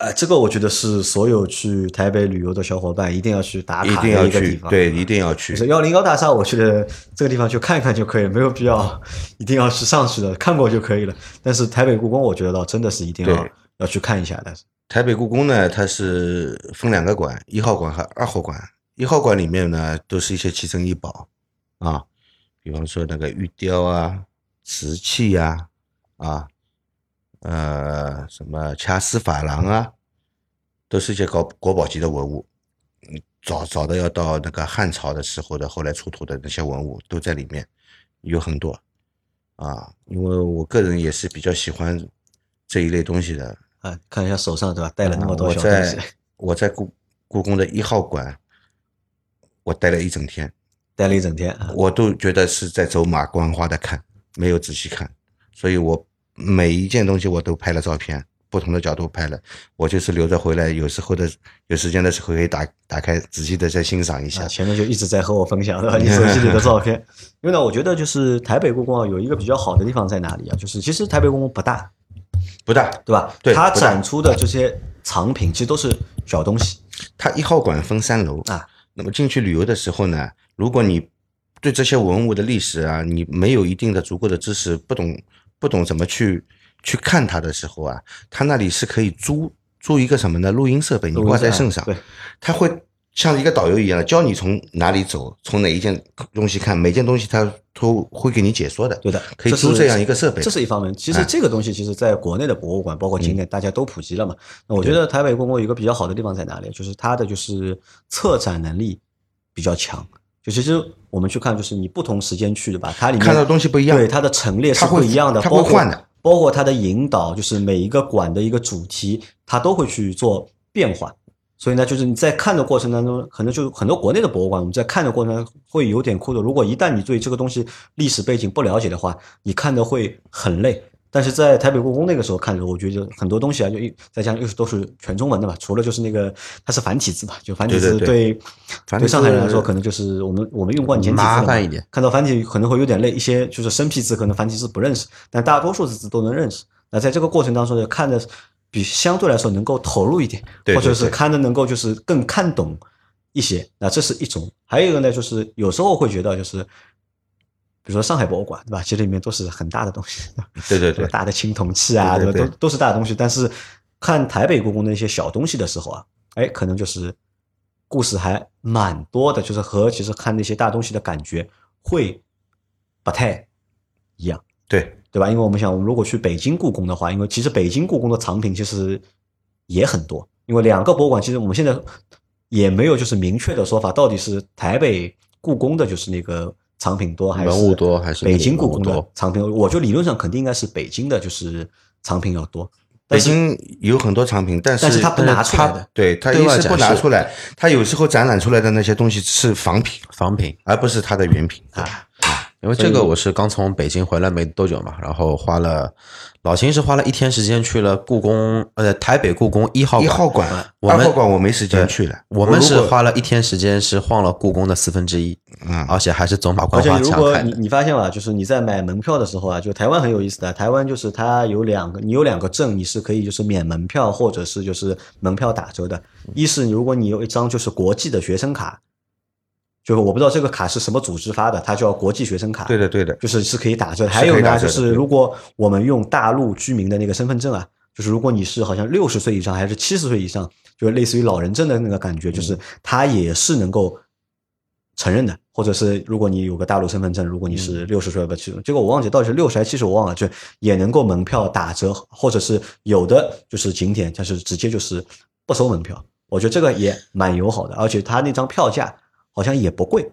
呃，这个我觉得是所有去台北旅游的小伙伴一定要去打卡一定要去，的一个地方。对，一定要去就。是幺零幺大厦，我觉得这个地方去看一看就可以了，没有必要一定要去上去的，看过就可以了。但是台北故宫，我觉得倒真的是一定要要去看一下的。台北故宫呢，它是分两个馆，一号馆和二号馆。一号馆里面呢，都是一些奇珍异宝啊，比方说那个玉雕啊、瓷器呀、啊，呃，什么掐丝珐琅啊，都是一些高国宝级的文物。嗯，早早的要到那个汉朝的时候的，后来出土的那些文物都在里面，有很多啊。因为我个人也是比较喜欢这一类东西的，啊，看一下手上对吧？带了那么多东西在，我在故故宫的一号馆，我待了一整天，待了一整天啊。我都觉得是在走马观花的看，没有仔细看，所以我每一件东西我都拍了照片，不同的角度拍了，我就是留着回来，有时候的有时间的时候可以打打开仔细的再欣赏一下啊，。前面就一直在和我分享对吧？你手机里的照片。因为呢，我觉得就是台北故宫啊，有一个比较好的地方在哪里啊？就是其实台北故宫不大，不大，对吧？它对它展出的这些藏品其实都是小东西它一号馆分三楼啊。那么进去旅游的时候呢，如果你对这些文物的历史啊，你没有一定的足够的知识，不懂不懂怎么去去看它的时候啊，它那里是可以租租一个什么呢？录音设备，你挂在身上，对，它会像一个导游一样的教你从哪里走，从哪一件东西看，每件东西它都会给你解说的。对的，可以租这样一个设备这是一方面。其实哎这个东西，其实在国内的博物馆，包括景点，大家都普及了嘛。那我觉得台北故宫有一个比较好的地方在哪里？就是它的就是策展能力比较强。就其实我们去看，就是你不同时间去的吧，它里面看到的东西不一样对它的陈列是不一样的，它会包括换的包括它的引导，就是每一个馆的一个主题，它都会去做变化。所以呢，就是你在看的过程当中，可能就很多国内的博物馆，我们在看的过程当中会有点枯燥。如果一旦你对这个东西历史背景不了解的话，你看的会很累。但是在台北故宫那个时候看的时候，我觉得很多东西啊，就一再加上又是都是全中文的嘛，除了就是那个它是繁体字嘛，就繁体字对对上海人来说，可能就是我们我们用惯简体字了嘛麻烦一点，看到繁体可能会有点累，一些就是生僻字可能繁体字不认识，但大多数字都能认识。那在这个过程当中呢，看的比相对来说能够投入一点，对对或者是看的能够就是更看懂一些。那这是一种，还有一个呢，就是有时候会觉得就是，比如说上海博物馆，对吧？其实里面都是很大的东西，对 对对大的青铜器啊，对对吧？都都是大的东西。但是看台北故宫的一些小东西的时候啊，哎，可能就是故事还蛮多的，就是和其实看那些大东西的感觉会不太一样，对对吧？因为我们想，我们如果去北京故宫的话，因为其实北京故宫的藏品其实也很多，因为两个博物馆其实我们现在也没有就是明确的说法，到底是台北故宫的就是那个藏品多，还是文物多还是北京故宫多的藏品？我觉得理论上肯定应该是北京的，就是藏品要多。北京有很多藏品，但是但是它不拿出来的对它对外一是不拿出来，他有时候展览出来的那些东西是仿品，仿品。而不是他的原品。啊，因为这个我是刚从北京回来没多久嘛，然后花了老秦是花了一天时间去了故宫，呃，台北故宫一号一馆。号馆、我们二号馆我没时间去了，我们是花了一天时间，是晃了故宫的四分之一，嗯而且还是走马而观花且如果墙看的。你你发现吧，就是你在买门票的时候啊，就台湾很有意思的，台湾就是它有两个，你有两个证，你是可以就是免门票或者是就是门票打折的。一是如果你有一张就是国际的学生卡，就是我不知道这个卡是什么组织发的，它叫国际学生卡。对的对的，就是是可以打折还有呢，就是如果我们用大陆居民的那个身份证啊，就是如果你是好像六十岁以上还是七十岁以上，就类似于老人证的那个感觉，就是它也是能够承认的。或者是如果你有个大陆身份证，如果你是六十岁不七十，这个我忘记到底是六十还是七十，我忘了，就也能够门票打折，或者是有的就是景点它是直接就是不收门票。我觉得这个也蛮友好的，而且它那张票价好像也不贵。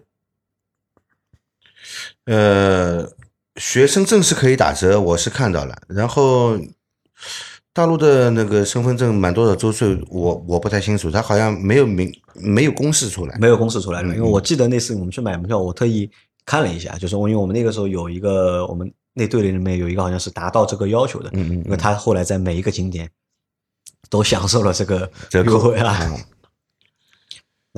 呃，学生证是可以打折，我是看到了。然后大陆的那个身份证满多少周岁，我我不太清楚，他好像没有明没有公示出来。没有公示出来因为我记得那次我们去买门票，我特意看了一下，就是我因为我们那个时候有一个我们那队里面有一个好像是达到这个要求的，嗯嗯嗯因为他后来在每一个景点都享受了这个折扣优惠啊。嗯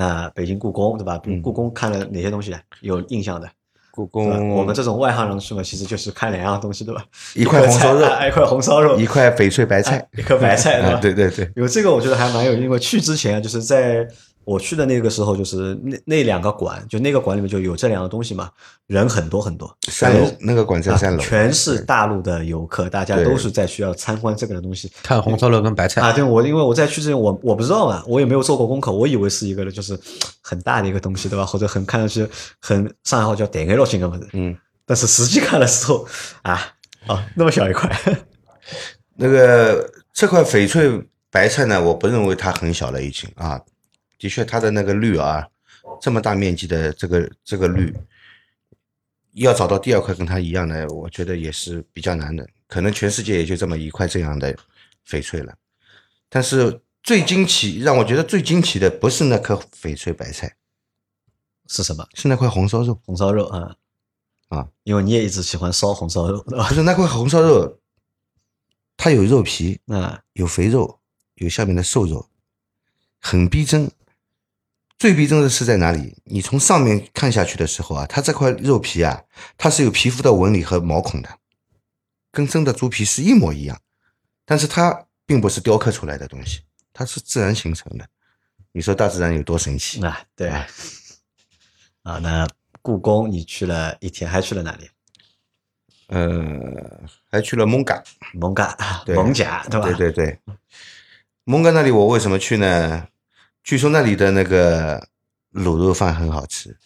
那北京故宫对吧？嗯故宫看了哪些东西啊？有印象的？故宫，我们这种外行人去嘛，其实就是看两样东西对吧？一块红烧肉 一块红烧肉，一块翡翠白菜啊，一颗白菜 对吧啊对对对，有这个我觉得还蛮有，因为去之前就是在我去的那个时候，就是那那两个馆，就那个馆里面就有这两个东西嘛，人很多很多，三楼那个馆在啊三楼，全是大陆的游客，大家都是在需要参观这个的东西看红烧肉跟白菜啊。对，我因为我在去之前我我不知道嘛，我也没有做过功课，我以为是一个就是很大的一个东西，对吧？或者很看上去很上海话叫点开肉性的嗯，但是实际看的时候啊啊那么小一块，那个这块翡翠白菜呢，我不认为它很小了已经啊，的确它的那个绿啊，这么大面积的这个这个绿，要找到第二块跟它一样的，我觉得也是比较难的，可能全世界也就这么一块这样的翡翠了。但是最惊奇，让我觉得最惊奇的不是那颗翡翠白菜，是什么？是那块红烧肉红烧肉啊啊，因为你也一直喜欢烧红烧肉，对吧？不是那块红烧肉，它有肉皮，啊，有肥肉，有下面的瘦肉，很逼真。最逼真的是在哪里？你从上面看下去的时候啊，它这块肉皮啊，它是有皮肤的纹理和毛孔的，跟真的猪皮是一模一样。但是它并不是雕刻出来的东西，它是自然形成的。你说大自然有多神奇？啊，对，啊，啊那故宫你去了一天，还去了哪里？呃，还去了蒙嘎，蒙嘎、对蒙甲，对吧？对对对，蒙嘎那里我为什么去呢？据说那里的那个卤肉饭很好吃。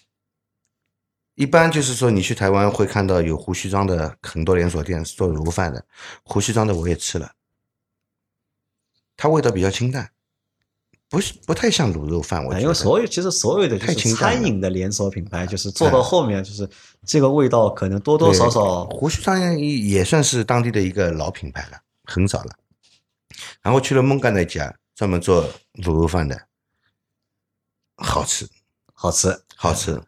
一般就是说，你去台湾会看到有胡须章的很多连锁店是做卤肉饭的，胡须章的我也吃了，它味道比较清淡，不是不太像卤肉饭。我啊觉得因为所有其实所有的就是餐饮的连锁品牌，就是做到后面就是这个味道可能多多少少胡须章也算是当地的一个老品牌了，很早了。然后去了孟干那家，专门做卤肉饭的，好吃。好吃。好吃，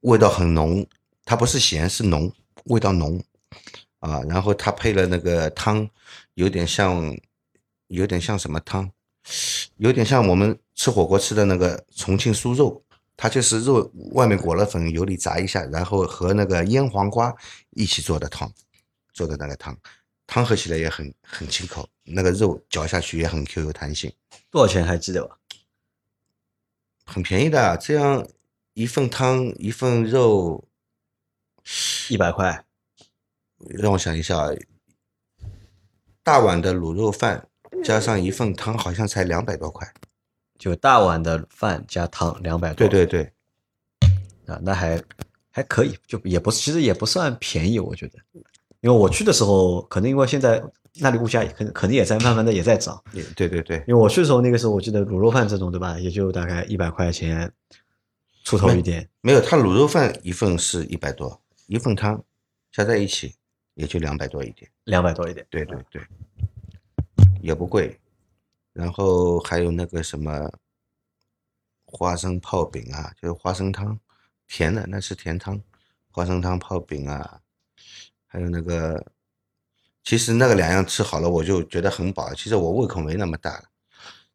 味道很浓，它不是咸是浓，味道浓啊。然后它配了那个汤，有点像，有点像什么汤？有点像我们吃火锅吃的那个重庆酥肉，它就是肉外面裹了粉，油里炸一下，然后和那个腌黄瓜一起做的汤，做的那个汤，汤喝起来也很很清口，那个肉嚼下去也很 Q 有弹性。多少钱还记得吧？很便宜的，这样一份汤一份肉，一百块，让我想一下，啊，大碗的卤肉饭加上一份汤，好像才两百多块。就大碗的饭加汤两百多。对对对，啊，那还还可以，就也不是，其实也不算便宜，我觉得。因为我去的时候，可能因为现在那里物价也肯肯定也在慢慢的也在涨。也对对对，因为我去的时候，那个时候我记得卤肉饭这种，对吧？也就大概一百块钱出头一点。没有，他卤肉饭一份是一百多，一份汤加在一起也就两百多一点。两百多一点。对对对，也不贵，然后还有那个什么花生泡饼啊，就是花生汤，甜的那是甜汤，花生汤泡饼啊，还有那个，其实那个两样吃好了，我就觉得很饱。其实我胃口没那么大了，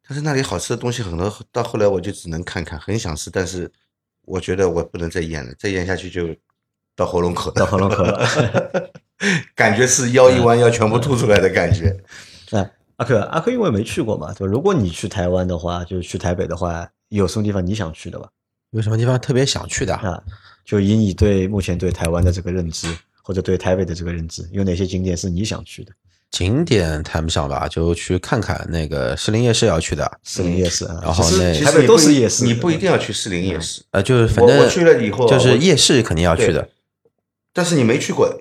但是那里好吃的东西很多，到后来我就只能看看，很想吃，但是我觉得我不能再咽了，再咽下去就到喉咙口了，到喉咙口了。感觉是腰一弯要全部吐出来的感觉。那阿克，阿克因为没去过嘛，对吧？如果你去台湾的话，就是去台北的话，有什么地方你想去的吧？有什么地方特别想去的？啊，就以你对目前对台湾的这个认知，或者对台北的这个认知，有哪些景点是你想去的？景点谈不上吧，就去看看那个士林夜市要去的，士林夜市啊，然后那其台北都实你不一是夜市，你不一定要去士林夜市。呃，就是反正我我去了以后啊就是夜市肯定要去的。但是你没去过，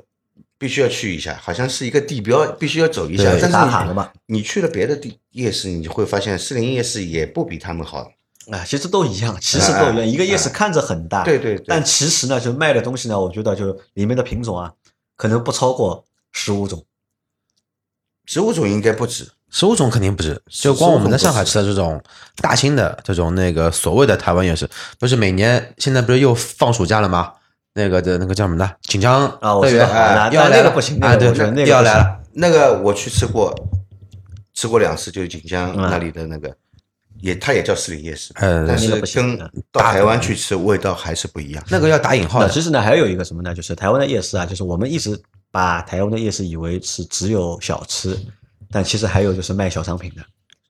必须要去一下，好像是一个地标，必须要走一下。对但是。你你去了别的地夜市，你就会发现士林夜市也不比他们好。啊，其实都一样，其实都一样。一个夜市看着很大，对对对但其实呢，就卖的东西呢，我觉得就里面的品种啊，可能不超过十五种。十五种应该不止，十五种肯定不止，就光我们在上海吃的这种大兴的这种那个所谓的台湾夜市，不是每年现在不是又放暑假了吗？那个的那个叫什么呢？锦江啊我知道要来了那那个不行那啊，对，要来了。那个我去吃过，吃过两次，就是锦江嗯那里的那个，也它也叫士林夜市，呃但是跟到台湾去吃味道还是不一样。那个要打引号的，其实呢，还有一个什么呢？就是台湾的夜市啊，就是我们一直把台湾的夜市以为是只有小吃，但其实还有就是卖小商品的。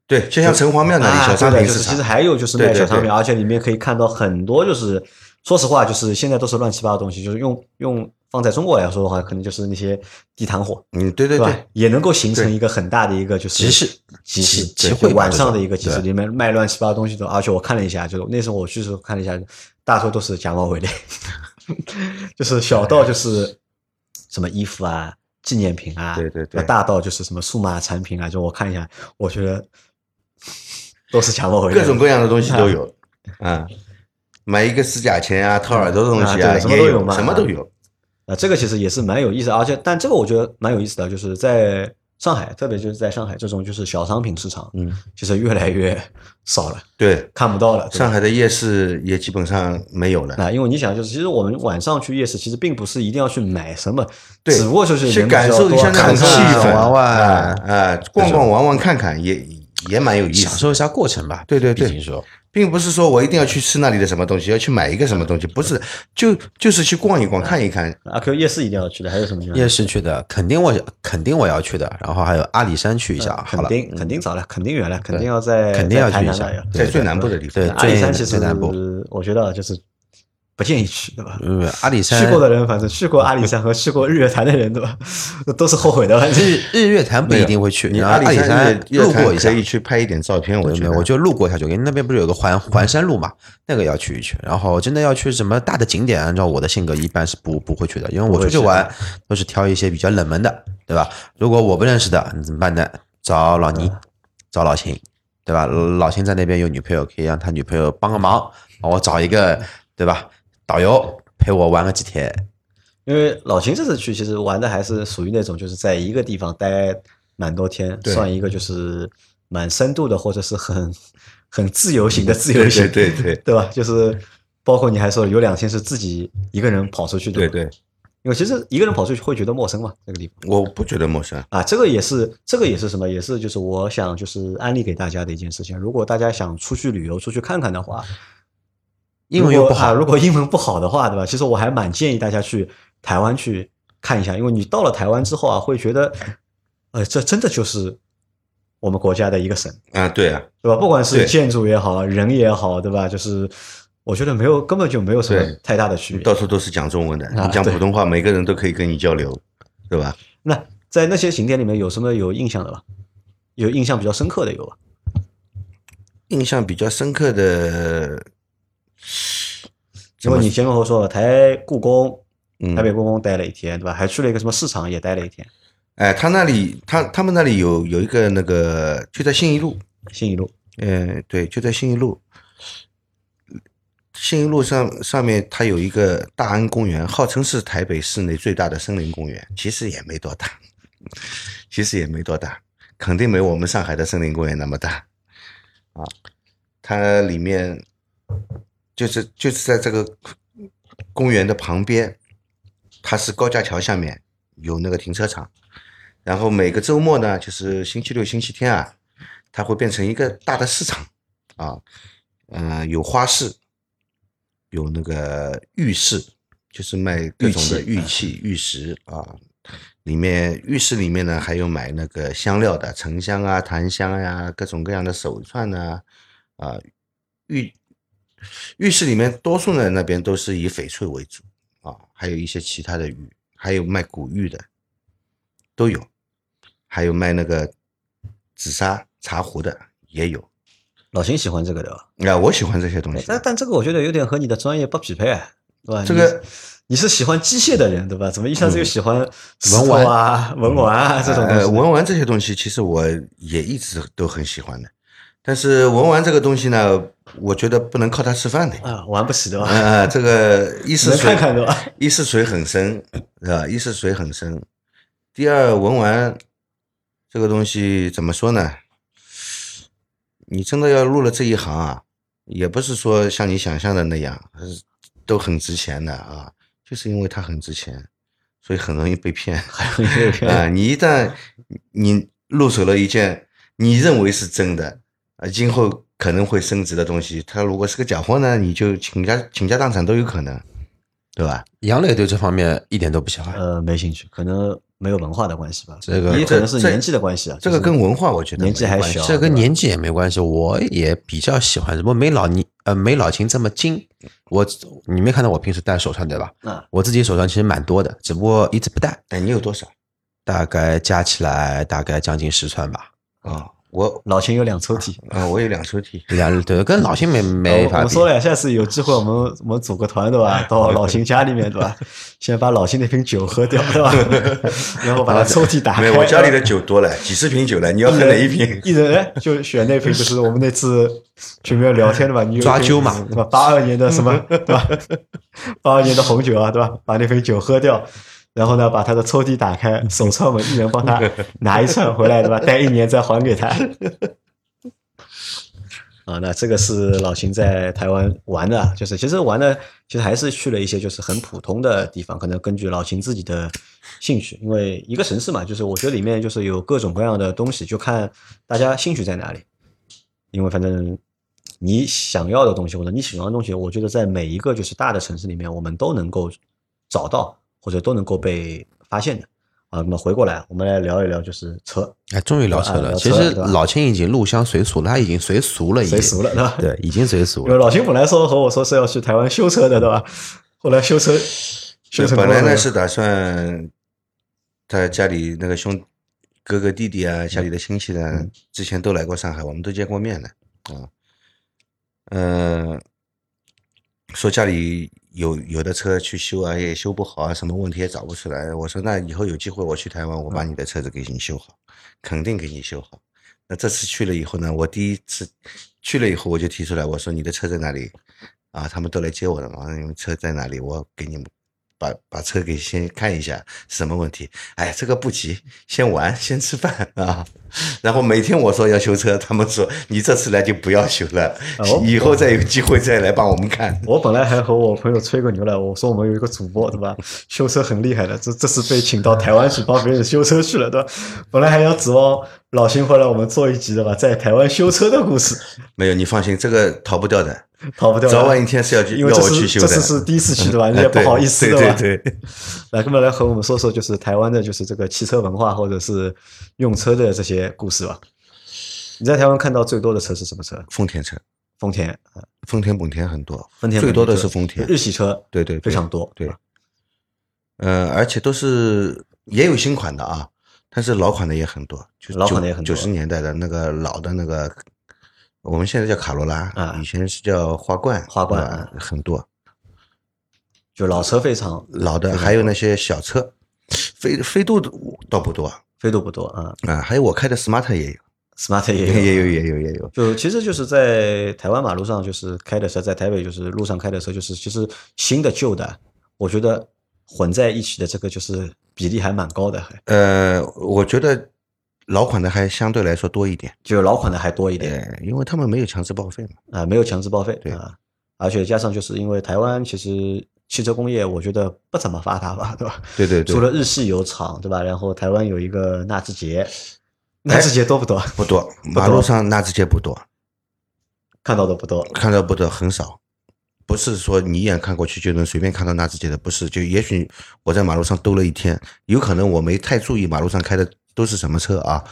对，就像城隍庙那里啊小商品市场，就是其实还有就是卖小商品，对而且里面可以看到很多就是，说实话，就是现在都是乱七八糟的东西，就是用用放在中国来说的话，可能就是那些地摊货，嗯，对对对对，？也能够形成一个很大的一个就是集市集市集会晚上的一个集市，里面卖乱七八糟东西的，而且我看了一下，就是那时候我去的时候看了一下，大多都是假冒伪劣，就是小到就是什么衣服啊。纪念品啊，对对对大到就是什么数码产品啊，就我看一下，我觉得都是假冒伪劣，各种各样的东西都 有。啊，买一个指甲钳啊、掏耳朵的东西啊对什么，都有嘛什么都有。啊，这个其实也是蛮有意思，而且但这个我觉得蛮有意思的，就是在上海，特别就是在上海这种就是小商品市场，嗯，其实越来越少了，对，看不到了。上海的夜市也基本上没有了。啊，因为你想，就是其实我们晚上去夜市，其实并不是一定要去买什么，对只不过就是去感受一下那种气氛，玩玩啊啊，逛逛玩玩看看也也蛮有意思。享受一下过程吧。对对对说并不是说我一定要去吃那里的什么东西，要去买一个什么东西，不是，就就是去逛一逛、看一看。阿 Q 夜市一定要去的，还有什么地方？夜市去的，肯定我肯定我要去的，然后还有阿里山去一下。好了，肯定肯定早了，肯定远了，肯定要在肯定要去一下在最南部的地方，对阿里山其实最南部我觉得就是不建议去，对吧？嗯，阿里山去过的人，反正去过阿里山和去过日月潭的人，对吧？都是后悔的。日日月潭不一定会去，你阿里里山路过一下可。以去拍一点照片，我觉得。我就路过一下就给那边不是有个环环山路嘛，那个要去一去。然后真的要去什么大的景点，按照我的性格一般是不不会去的，因为我出去玩都是挑一些比较冷门的，对吧？如果我不认识的，你怎么办呢？找老倪，找老秦，对吧？老秦在那边有女朋友，可以让他女朋友帮个忙，帮我找一个，对吧？导游陪我玩个几天。因为老秦这次去，其实玩的还是属于那种就是在一个地方待蛮多天，算一个就是蛮深度的，或者是很 很自由型的自由行，对对对对吧？就是包括你还说有两天是自己一个人跑出去的，对对，因为其实一个人跑出去会觉得陌生嘛，这个地方。我不觉得陌生。啊，这个也是，这个也是什么？也是就是我想就是安利给大家的一件事情。如果大家想出去旅游、出去看看的话，英文又不好如果啊，如果英文不好的话，对吧？其实我还蛮建议大家去台湾去看一下，因为你到了台湾之后啊，会觉得，呃，这真的就是我们国家的一个省，啊，对啊，对吧？不管是建筑也好，人也好，对吧？就是我觉得没有根本就没有什么太大的区别。到处都是讲中文的，啊你讲普通话，每个人都可以跟你交流，对吧？那在那些景点里面有什么有印象的吧？有印象比较深刻的有吧？印象比较深刻的，因为你前面后说了，台故宫、嗯台北故宫待了一天，对吧？还去了一个什么市场也待了一天，哎，他那里，他他们那里有有一个那个，就在信义路，信义路。嗯，对，就在信义路。信义路上上面它有一个大安公园，号称是台北市内最大的森林公园，其实也没多大，其实也没多大。肯定没我们上海的森林公园那么大啊。它里面就是就是在这个公园的旁边，它是高架桥下面有那个停车场，然后每个周末呢，就是星期六、星期天啊，它会变成一个大的市场啊，嗯、有花市，有那个玉市，就是卖各种的玉器玉石啊。里面浴室里面呢，还有买那个香料的，沉香啊、檀香呀、各种各样的手串呐、啊，浴浴室里面多数呢那边都是以翡翠为主啊，还有一些其他的玉，还有卖古玉的都有，还有卖那个紫砂茶壶的也有。老秦喜欢这个的吧？啊，我喜欢这些东西。但但这个我觉得有点和你的专业不匹配，啊对吧？这个你你是喜欢机械的人，对吧？怎么一下子又喜欢文玩啊、文玩啊这种东呃，西呢？文玩这些东西，其实我也一直都很喜欢的。但是文玩这个东西呢，我觉得不能靠它吃饭的。啊，玩不起的吧？啊、这个一是 水看看？一是水很深，是吧？一是水很深。第二，文玩这个东西怎么说呢？你真的要入了这一行啊，也不是说像你想象的那样，呃都很值钱的啊。就是因为它很值钱，所以很容易被骗。很容易被骗啊、你一旦你入手了一件你认为是真的，啊，今后可能会升值的东西，它如果是个假货呢，你就倾家倾家荡产都有可能，对吧？杨磊对这方面一点都不喜欢。呃，没兴趣，可能没有文化的关系吧。这个也可能是年纪的关系啊。这个跟文化我觉得年纪还小这跟年纪也没关系，我也比较喜欢，只不过没老你呃没老秦这么精。我你没看到我平时戴手串对吧？啊，我自己手串其实蛮多的，只不过一直不戴，哎，你有多少大概加起来大概将近十串吧。啊？我老秦有两抽屉。啊，我有两抽屉。两对跟老秦没没我法比。我说了，下次有机会我们我们组个团对吧？到老秦家里面对吧？先把老秦那瓶酒喝掉对吧？然后把他抽屉打开。我家里的酒多了，几十瓶酒了，你要喝哪一瓶？一人哎就选那瓶，就是我们那次群里面聊天的吧？你抓阄嘛对吧？八二年的什么对吧？八二年的红酒啊，对吧？把那瓶酒喝掉，然后呢，把他的抽屉打开，手串们一人帮他 拿一串回来，对吧？待一年再还给他。啊，那这个是老秦在台湾玩的，就是其实玩的其实还是去了一些就是很普通的地方，可能根据老秦自己的兴趣，因为一个城市嘛，就是我觉得里面就是有各种各样的东西，就看大家兴趣在哪里。因为反正你想要的东西或者你喜欢的东西，我觉得在每一个就是大的城市里面，我们都能够找到或者都能够被发现的。啊，那么回过来，我们来聊一聊就是车，哎，终于聊车啊了。其实老秦已经入乡随俗了，他已经随俗了，已经随俗了，对吧？对，已经随俗因为了。老秦本来说和我说是要去台湾修车的，对吧？后来修车，修车本来呢是打算他家里那个兄哥哥弟弟啊，家里的亲戚呢，之前都来过上海，我们都见过面的啊。嗯、说家里有有的车去修啊，也修不好啊，什么问题也找不出来。我说那以后有机会我去台湾，我把你的车子给你修好，肯定给你修好。那这次去了以后呢，我第一次去了以后，我就提出来，我说你的车在哪里？啊，他们都来接我了嘛，你们车在哪里？我给你们把把车给先看一下什么问题。哎，这个不急，先玩，先吃饭啊。然后每天我说要修车，他们说你这次来就不要修了，哦以后再有机会再来帮我们看。我本来还和我朋友吹过牛了，我说我们有一个主播，对吧？修车很厉害的，这这次被请到台湾去帮别人修车去了，对吧？本来还要指望老邢回来我们做一集，的吧？在台湾修车的故事，没有，你放心，这个逃不掉的，逃不掉的。早晚一天是要去要因为这是我去修的。这次是第一次去，对吧？你哎也不好意思，对吧？对对，来，跟我们来和我们说说，就是台湾的，就是这个汽车文化或者是用车的这些故事吧。你在台湾看到最多的车是什么车？丰田车，丰田啊，丰田本田很多，丰田最多的是丰田，日系车对对对非常多。对，呃，而且都是也有新款的啊，但是老款的也很多，就老款的也很多九十年代的那个老的那个，我们现在叫卡罗拉啊以前是叫花冠，花冠很多。就老车非常老的，还有那些小车，飞飞度倒不多飞度不多啊。啊，还有我开的 smart 也有，，smart 也有 也有也有也有，就其实就是在台湾马路上，就是开的车，在台北就是路上开的车，就是其实新的旧的，我觉得混在一起的这个就是比例还蛮高的，还呃，我觉得老款的还相对来说多一点，就老款的还多一点对，因为他们没有强制报废嘛。啊，没有强制报废对啊，而且加上就是因为台湾其实汽车工业我觉得不怎么发达吧，对吧？对对对，除了日系有厂，对吧？然后台湾有一个纳智捷，纳智捷多不多？不多，马路上纳智捷不多，看到的不多。看到不多很少。不是说你一眼看过去就能随便看到纳智捷的，不是。就也许我在马路上兜了一天，有可能我没太注意马路上开的都是什么车啊，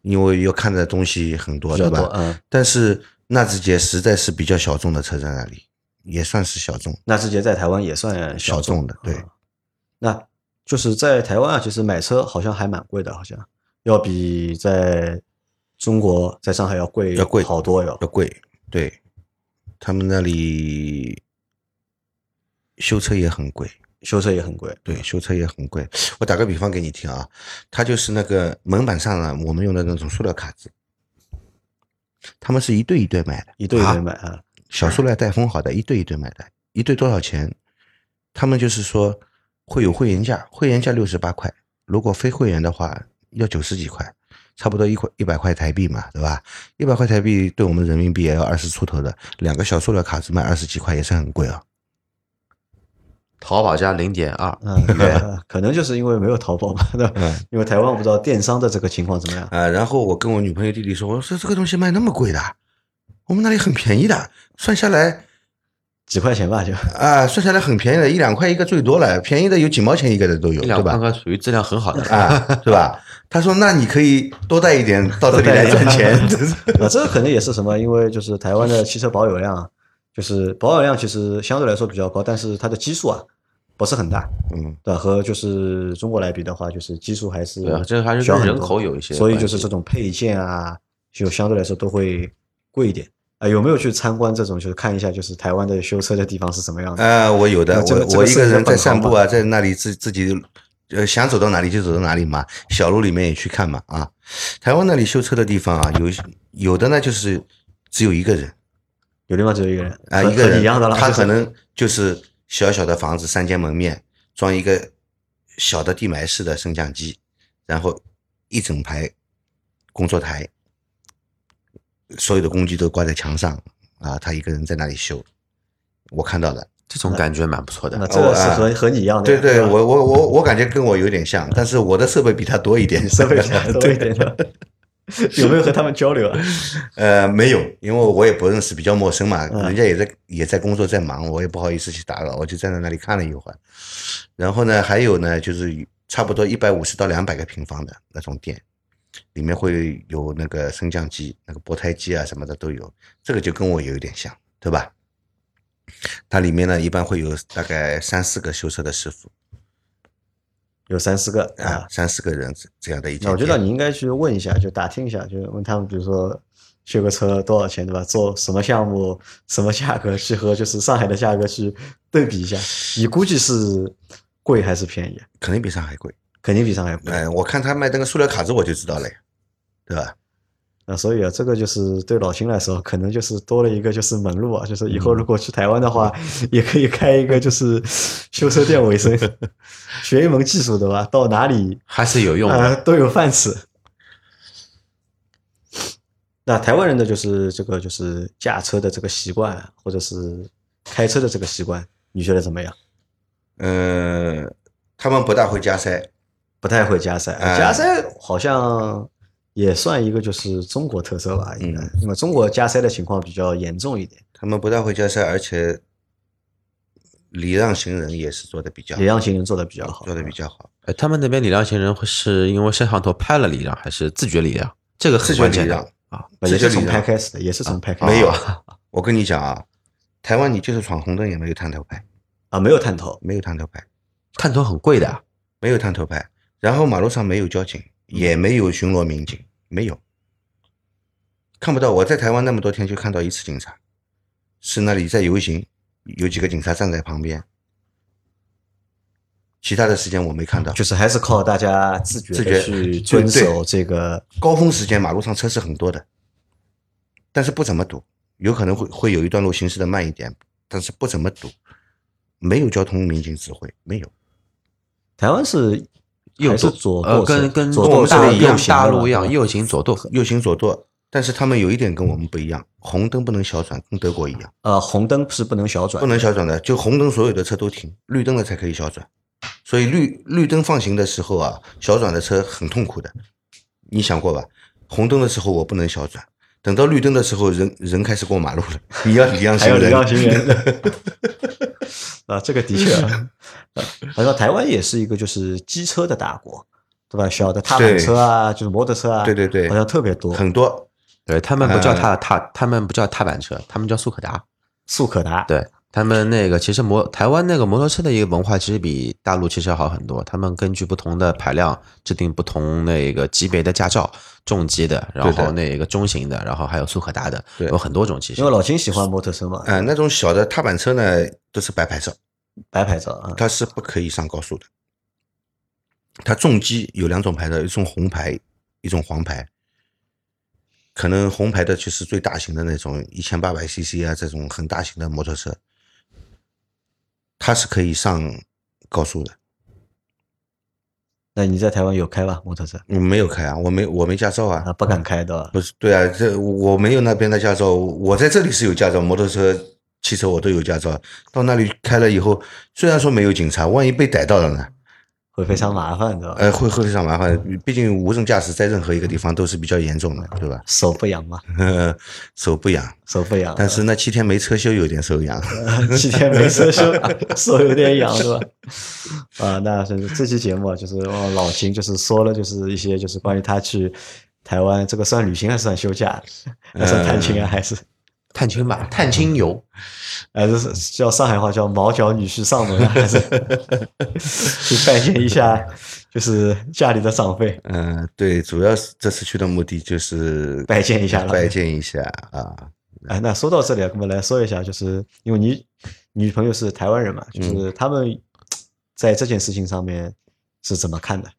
因为要看的东西很多，对吧？但是纳智捷实在是比较小众的车在那里，也算是小众。纳智捷在台湾也算小众众的对嗯那就是在台湾啊，其实买车好像还蛮贵的，好像要比在中国在上海要贵要贵好多哟。要贵，对他们那里修车也很贵，修车也很贵。对，修车也很贵。我打个比方给你听啊，它就是那个门板上呢，我们用的那种塑料卡子，他们是一对一对买的，一对一对啊买啊，小塑料袋封好的，一对一对买的，一对多少钱？他们就是说会有会员价，会员价六十八块，如果非会员的话要九十几块，差不多一块一百块台币嘛，对吧？一百块台币对我们人民币也要二十出头的，两个小塑料卡子卖二十几块也是很贵啊。淘宝加零点二，嗯，对啊，可能就是因为没有淘宝嘛，对吧？嗯因为台湾我不知道电商的这个情况怎么样。啊，然后我跟我女朋友弟弟说，我说这个东西卖那么贵的，我们那里很便宜的，算下来几块钱吧，就啊，算下来很便宜的，一两块一个最多了，便宜的有几毛钱一个的都有，对吧？属于质量很好的。啊，对吧？他说那你可以多带一点到这里来赚钱。啊，这个可能也是什么？因为就是台湾的汽车保有量，就是保有量其实相对来说比较高，但是它的基数啊不是很大，嗯，对吧？和就是中国来比的话，就是基数还是对啊这还是跟人口有一些所以就是这种配件啊，就相对来说都会贵一点。啊，有没有去参观这种，就是看一下，就是台湾的修车的地方是什么样的？啊，我有的，我我一个人在散步啊，在那里自自己呃想走到哪里就走到哪里嘛，小路里面也去看嘛啊。台湾那里修车的地方啊，有有的呢就是只有一个人有地方只有一个人啊，一个人一样的了，他可能就是小小的房子，三间门面，装一个小的地埋式的升降机，然后一整排工作台，所有的工具都挂在墙上啊，他一个人在那里修，我看到了。这种感觉蛮不错的那。这个是和和你一样的，对对，我我我我感觉跟我有点像，但是我的设备比他多一点，设备比他多一点的，有没有和他们交流啊？呃，没有，因为我也不认识，比较陌生嘛，嗯人家也在也在工作在忙，我也不好意思去打扰，我就站在那里看了一会儿。然后呢，还有呢，就是差不多一百五十到两百个平方的那种店，里面会有那个升降机、那个拨胎机啊什么的都有，这个就跟我有一点像，对吧？它里面呢，一般会有大概三四个修车的师傅有三四个啊啊，，三四个人这这样的一我觉得你应该去问一下，就打听一下，就问他们，比如说修个车多少钱，对吧？做什么项目，什么价格，去和就是上海的价格去对比一下，你估计是贵还是便宜？肯定比上海贵。肯定比上海贵。哎，我看他卖那个塑料卡子，我就知道了呀，对吧？啊，所以啊，这个就是对老秦来说，可能就是多了一个就是门路啊，就是以后如果去台湾的话，也可以开一个就是修车店为生，学一门技术，对吧？到哪里 还是有用啊、的。都有饭吃。那台湾人的就是这个就是驾车的这个习惯，或者是开车的这个习惯，你觉得怎么样？嗯，他们不大会加塞，不太会加塞，哎加塞好像也算一个就是中国特色吧，应该，那么中国加塞的情况比较严重一点，他们不但会加塞，而且礼让行人也是做的比较好礼让行人做的比较好，做的比较好，哎，他们那边礼让行人会是因为摄像头拍了礼让，还是自觉礼让？这个很自觉关键的礼让啊。也是从拍开始的，也是从拍开始没有。我跟你讲啊，台湾你就是闯红灯也没有探头拍，啊，没有探头，没有探头拍，探头很贵的啊，没有探头拍，然后马路上没有交警，也没有巡逻民警，没有，看不到。我在台湾那么多天，就看到一次警察，是那里在游行，有几个警察站在旁边，其他的时间我没看到。就是还是靠大家自觉自觉去遵守这个高峰时间马路上车是很多的，但是不怎么堵，有可能会会有一段路行驶的慢一点，但是不怎么堵，没有交通民警指挥，没有。台湾是右舵呃左舵车跟跟左舵大是一样大陆一样，右行左舵。右行左舵，但是他们有一点跟我们不一样，红灯不能小转，跟德国一样，呃，红灯是不能小转不，能小转的，就红灯所有的车都停，绿灯的才可以小转。所以绿绿灯放行的时候啊，小转的车很痛苦的，你想过吧？红灯的时候我不能小转，等到绿灯的时候人人开始过马路了，你要礼让还有礼行人，让行人。啊，这个的确好像台湾也是一个就是机车的大国，对吧？小的踏板车啊，就是摩托车啊，对对对。好像特别多。很多。对他们不叫呃。踏踏，他们不叫踏板车，他们叫速可达。速可达，对他们那个其实摩台湾那个摩托车的一个文化，其实比大陆其实要好很多。他们根据不同的排量制定不同那个级别的驾照，重机的，然后那个中型的，然后还有速可达的，对有很多种其实因为。老秦喜欢摩托车嘛，啊、那种小的踏板车呢都是白牌照，白牌照啊，它是不可以上高速的。它重机有两种牌照，一种红牌，一种黄牌。可能红牌的就是最大型的那种一千八百 CC 啊，这种很大型的摩托车，它是可以上高速的。那你在台湾有开吧摩托车？我没有开啊，我没我没驾照啊啊，，不敢开的吧？不是对啊，这我没有那边的驾照，我在这里是有驾照，摩托车、汽车我都有驾照。到那里开了以后，虽然说没有警察，万一被逮到了呢？会非常麻烦的，呃，会会非常麻烦。毕竟无证驾驶在任何一个地方都是比较严重的，对吧？手不痒嘛，手不痒，手不痒。但是那七天没车休有点手痒。七天没车休，手有点痒，是吧？啊，那是这期节目啊，就是哦老秦就是说了，就是一些就是关于他去台湾，这个算旅行还是算休假？还算探亲啊？还是探亲吧，探亲游，还是叫上海话叫毛脚女婿上门啊？还是 去拜见一下，就是家里的长辈，嗯、对，主要是这次去的目的就是拜见一下了。拜见一下啊。哎，那说到这里啊，我们来说一下，就是因为你女朋友是台湾人嘛，就是他们在这件事情上面是怎么看的？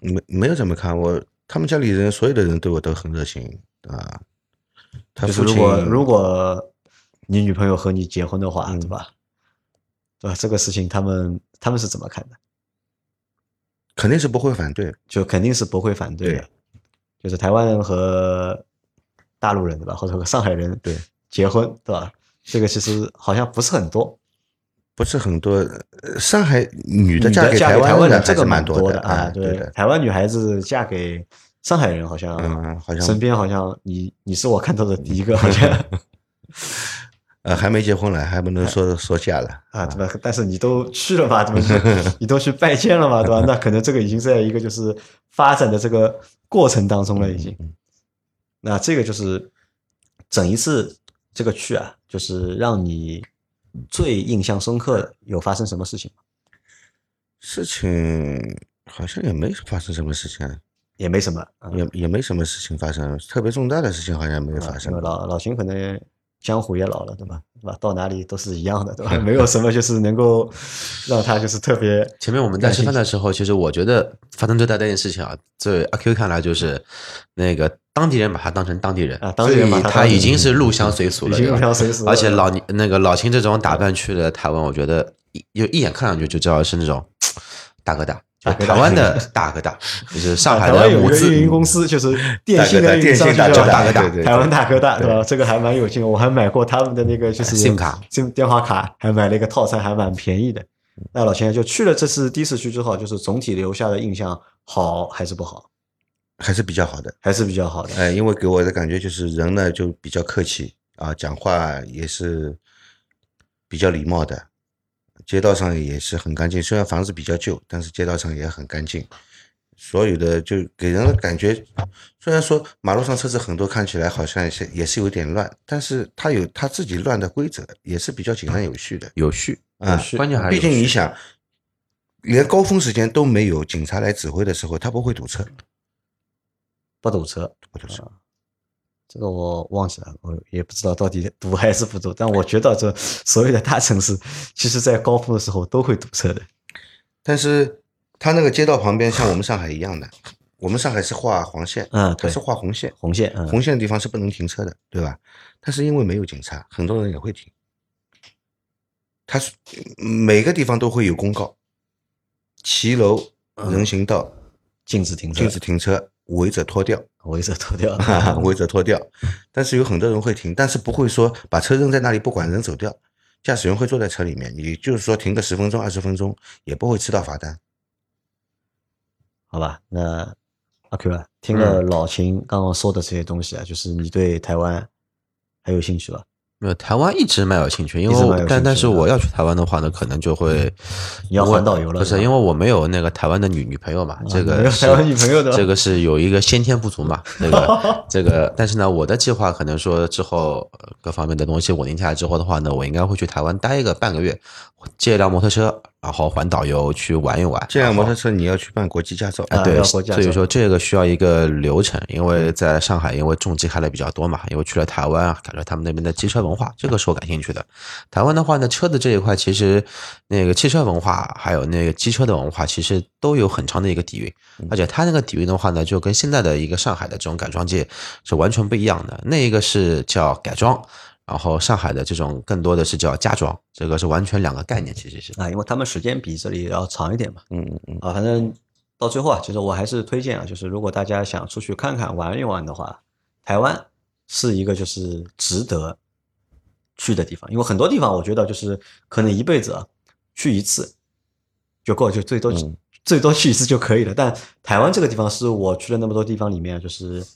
没没有怎么看我，他们家里人所有的人对我都很热情啊。他就是如果如果你女朋友和你结婚的话，嗯对吧？对吧？这个事情他们他们是怎么看的？肯定是不会反对，就肯定是不会反对的对。就是台湾人和大陆人对吧，或者和上海人对结婚对吧？这个其实好像不是很多。不是很多。呃上海女的嫁给台湾湾人这个蛮多啊，的啊，对的，台湾女孩子嫁给上海人好像，嗯好像身边好像你你是我看到的第一个，好像 呃，还没结婚了，还不能说说嫁了啊，对吧？但是你都去了嘛，对吧？你都去拜见了嘛，对吧？那可能这个已经在一个就是发展的这个过程当中了，已经。那这个就是整一次这个去啊，就是让你最印象深刻的有发生什么事情？事情好像也没发生什么事情，也没什么啊，也也没什么事情发生，特别重大的事情好像没有发生。老老秦可能江湖也老了，对吧？对吧？到哪里都是一样的，对吧？没有什么就是能够让他就是特别 前面我们在吃饭的时候，其实我觉得发生最大的一件事情啊，在阿 Q 看来就是那个当地人把他当成当地人啊当地人把他已经是入乡随俗了，已经入乡随俗了而且老那个老秦这种打扮去了台湾，我觉得一就一眼看上去就知道是那种大哥大，台湾的大哥大，就是上海的母字运营公司，就是电信的电信大哥大大哥大，台湾大哥大，对对吧？这个还蛮有劲的，我还买过他们的那个就是 SIM 卡，SIM 电话卡，还买了一个套餐，还蛮便宜的。那老钱就去了这次第一次去之后，就是总体留下的印象好还是不好？还是比较好的。还是比较好的。哎，因为给我的感觉就是人呢就比较客气啊，讲话也是比较礼貌的，街道上也是很干净。虽然房子比较旧，但是街道上也很干净。所有的就给人的感觉，虽然说马路上车子很多，看起来好像是也是有点乱，但是它有它自己乱的规则，也是比较井然有序的。有序啊关键还是毕竟你想，连高峰时间都没有警察来指挥的时候，他不会堵车，不堵车，不堵车。这个我忘记了，我也不知道到底堵还是不堵。但我觉得这所有的大城市，其实在高峰的时候都会堵车的。但是它那个街道旁边像我们上海一样的，我们上海是画黄线，嗯对它是画红线，红线，嗯，红线的地方是不能停车的，对吧？但是因为没有警察，很多人也会停。它是每个地方都会有公告，骑楼人行道禁止停车，禁止停车，违者脱掉，围着脱掉。违者脱掉。但是有很多人会停，但是不会说把车扔在那里不管人走掉。驾驶员会坐在车里面，也就是说停个十分钟、二十分钟也不会吃到罚单。好吧，那阿 Q 啊，听了老秦刚刚说的这些东西啊，就是你对台湾还有兴趣吧？没有，台湾一直蛮有兴趣，因为但但是我。要去台湾的话呢，可能就会你要环岛游了不是因为我没有那个台湾的女女朋友嘛，这个没有台湾女朋友的这个是有一个先天不足嘛，这个 这个，但是呢，我的计划可能说之后呃各方面的东西稳定下来之后的话呢，我应该会去台湾待一个半个月，借一辆摩托车，然后环岛游去玩一玩。这辆摩托车你要去办国际驾照，啊，对，所以说这个需要一个流程，因为在上海，因为重机开的比较多嘛，因为去了台湾啊，感觉他们那边的机车文化，这个是我感兴趣的。台湾的话呢，车子这一块其实那个汽车文化还有那个机车的文化，其实都有很长的一个底蕴，而且它那个底蕴的话呢，就跟现在的一个上海的这种改装界是完全不一样的。那一个是叫改装，然后上海的这种更多的是叫家装，这个是完全两个概念，其实是。啊，因为他们时间比这里要长一点嘛。嗯嗯嗯，啊，反正到最后啊，其实我还是推荐啊，就是如果大家想出去看看、玩一玩的话，台湾是一个就是值得去的地方。因为很多地方我觉得就是可能一辈子啊去一次就够，就最多、嗯最多去一次就可以了。但台湾这个地方是我去了那么多地方里面，就是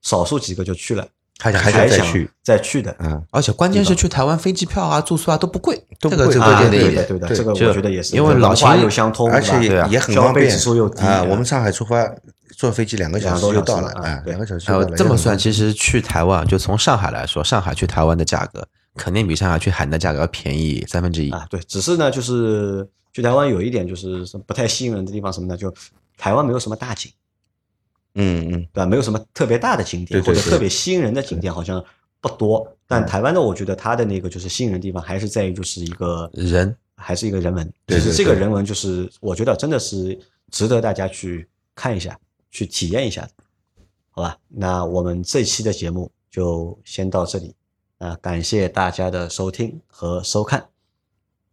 少数几个就去了，还想还想再去再去的。啊，而且关键是去台湾飞机票啊、住宿啊都不贵，都不贵这个是啊，关键的一点。对的对的，对这个我觉得也是，因为老文化秦又相通，而且也很消费方便指数又低啊。啊我们上海出发坐飞机两个小时就到了啊两个小时就还有到了。这么算，其实去台湾就从上海来说，上海去台湾的价格肯定比上海去海南的价格要便宜三分之一。啊，对，只是呢，就是去台湾有一点就是不太吸引人的地方什么呢？就台湾没有什么大景，嗯嗯，对吧？没有什么特别大的景点或者特别吸引人的景点好像不多。但台湾的，我觉得它的那个就是吸引人的地方还是在于就是一个人还是一个人文，其实这个人文就是我觉得真的是值得大家去看一下，去体验一下的，好吧？那我们这期的节目就先到这里，啊，感谢大家的收听和收看。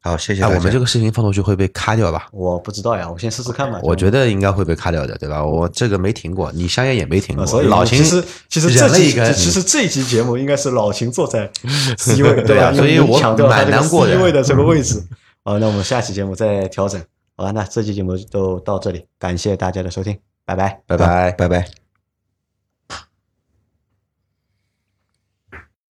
好，谢谢。我们这个视频放出去会被卡掉吧？我不知道呀，我先试试看吧。我觉得应该会被卡掉的，对吧？我这个没停过，你香烟也没停过，呃所以老秦其实其实这一个，其实这期节目应该是老秦坐在 C 位，对啊吧？因为所以我抢掉他这个蛮难过 C 位的这个位置。好，那我们下期节目再调整。好吧，那这期节目就到这里，感谢大家的收听，拜拜。拜拜。拜拜。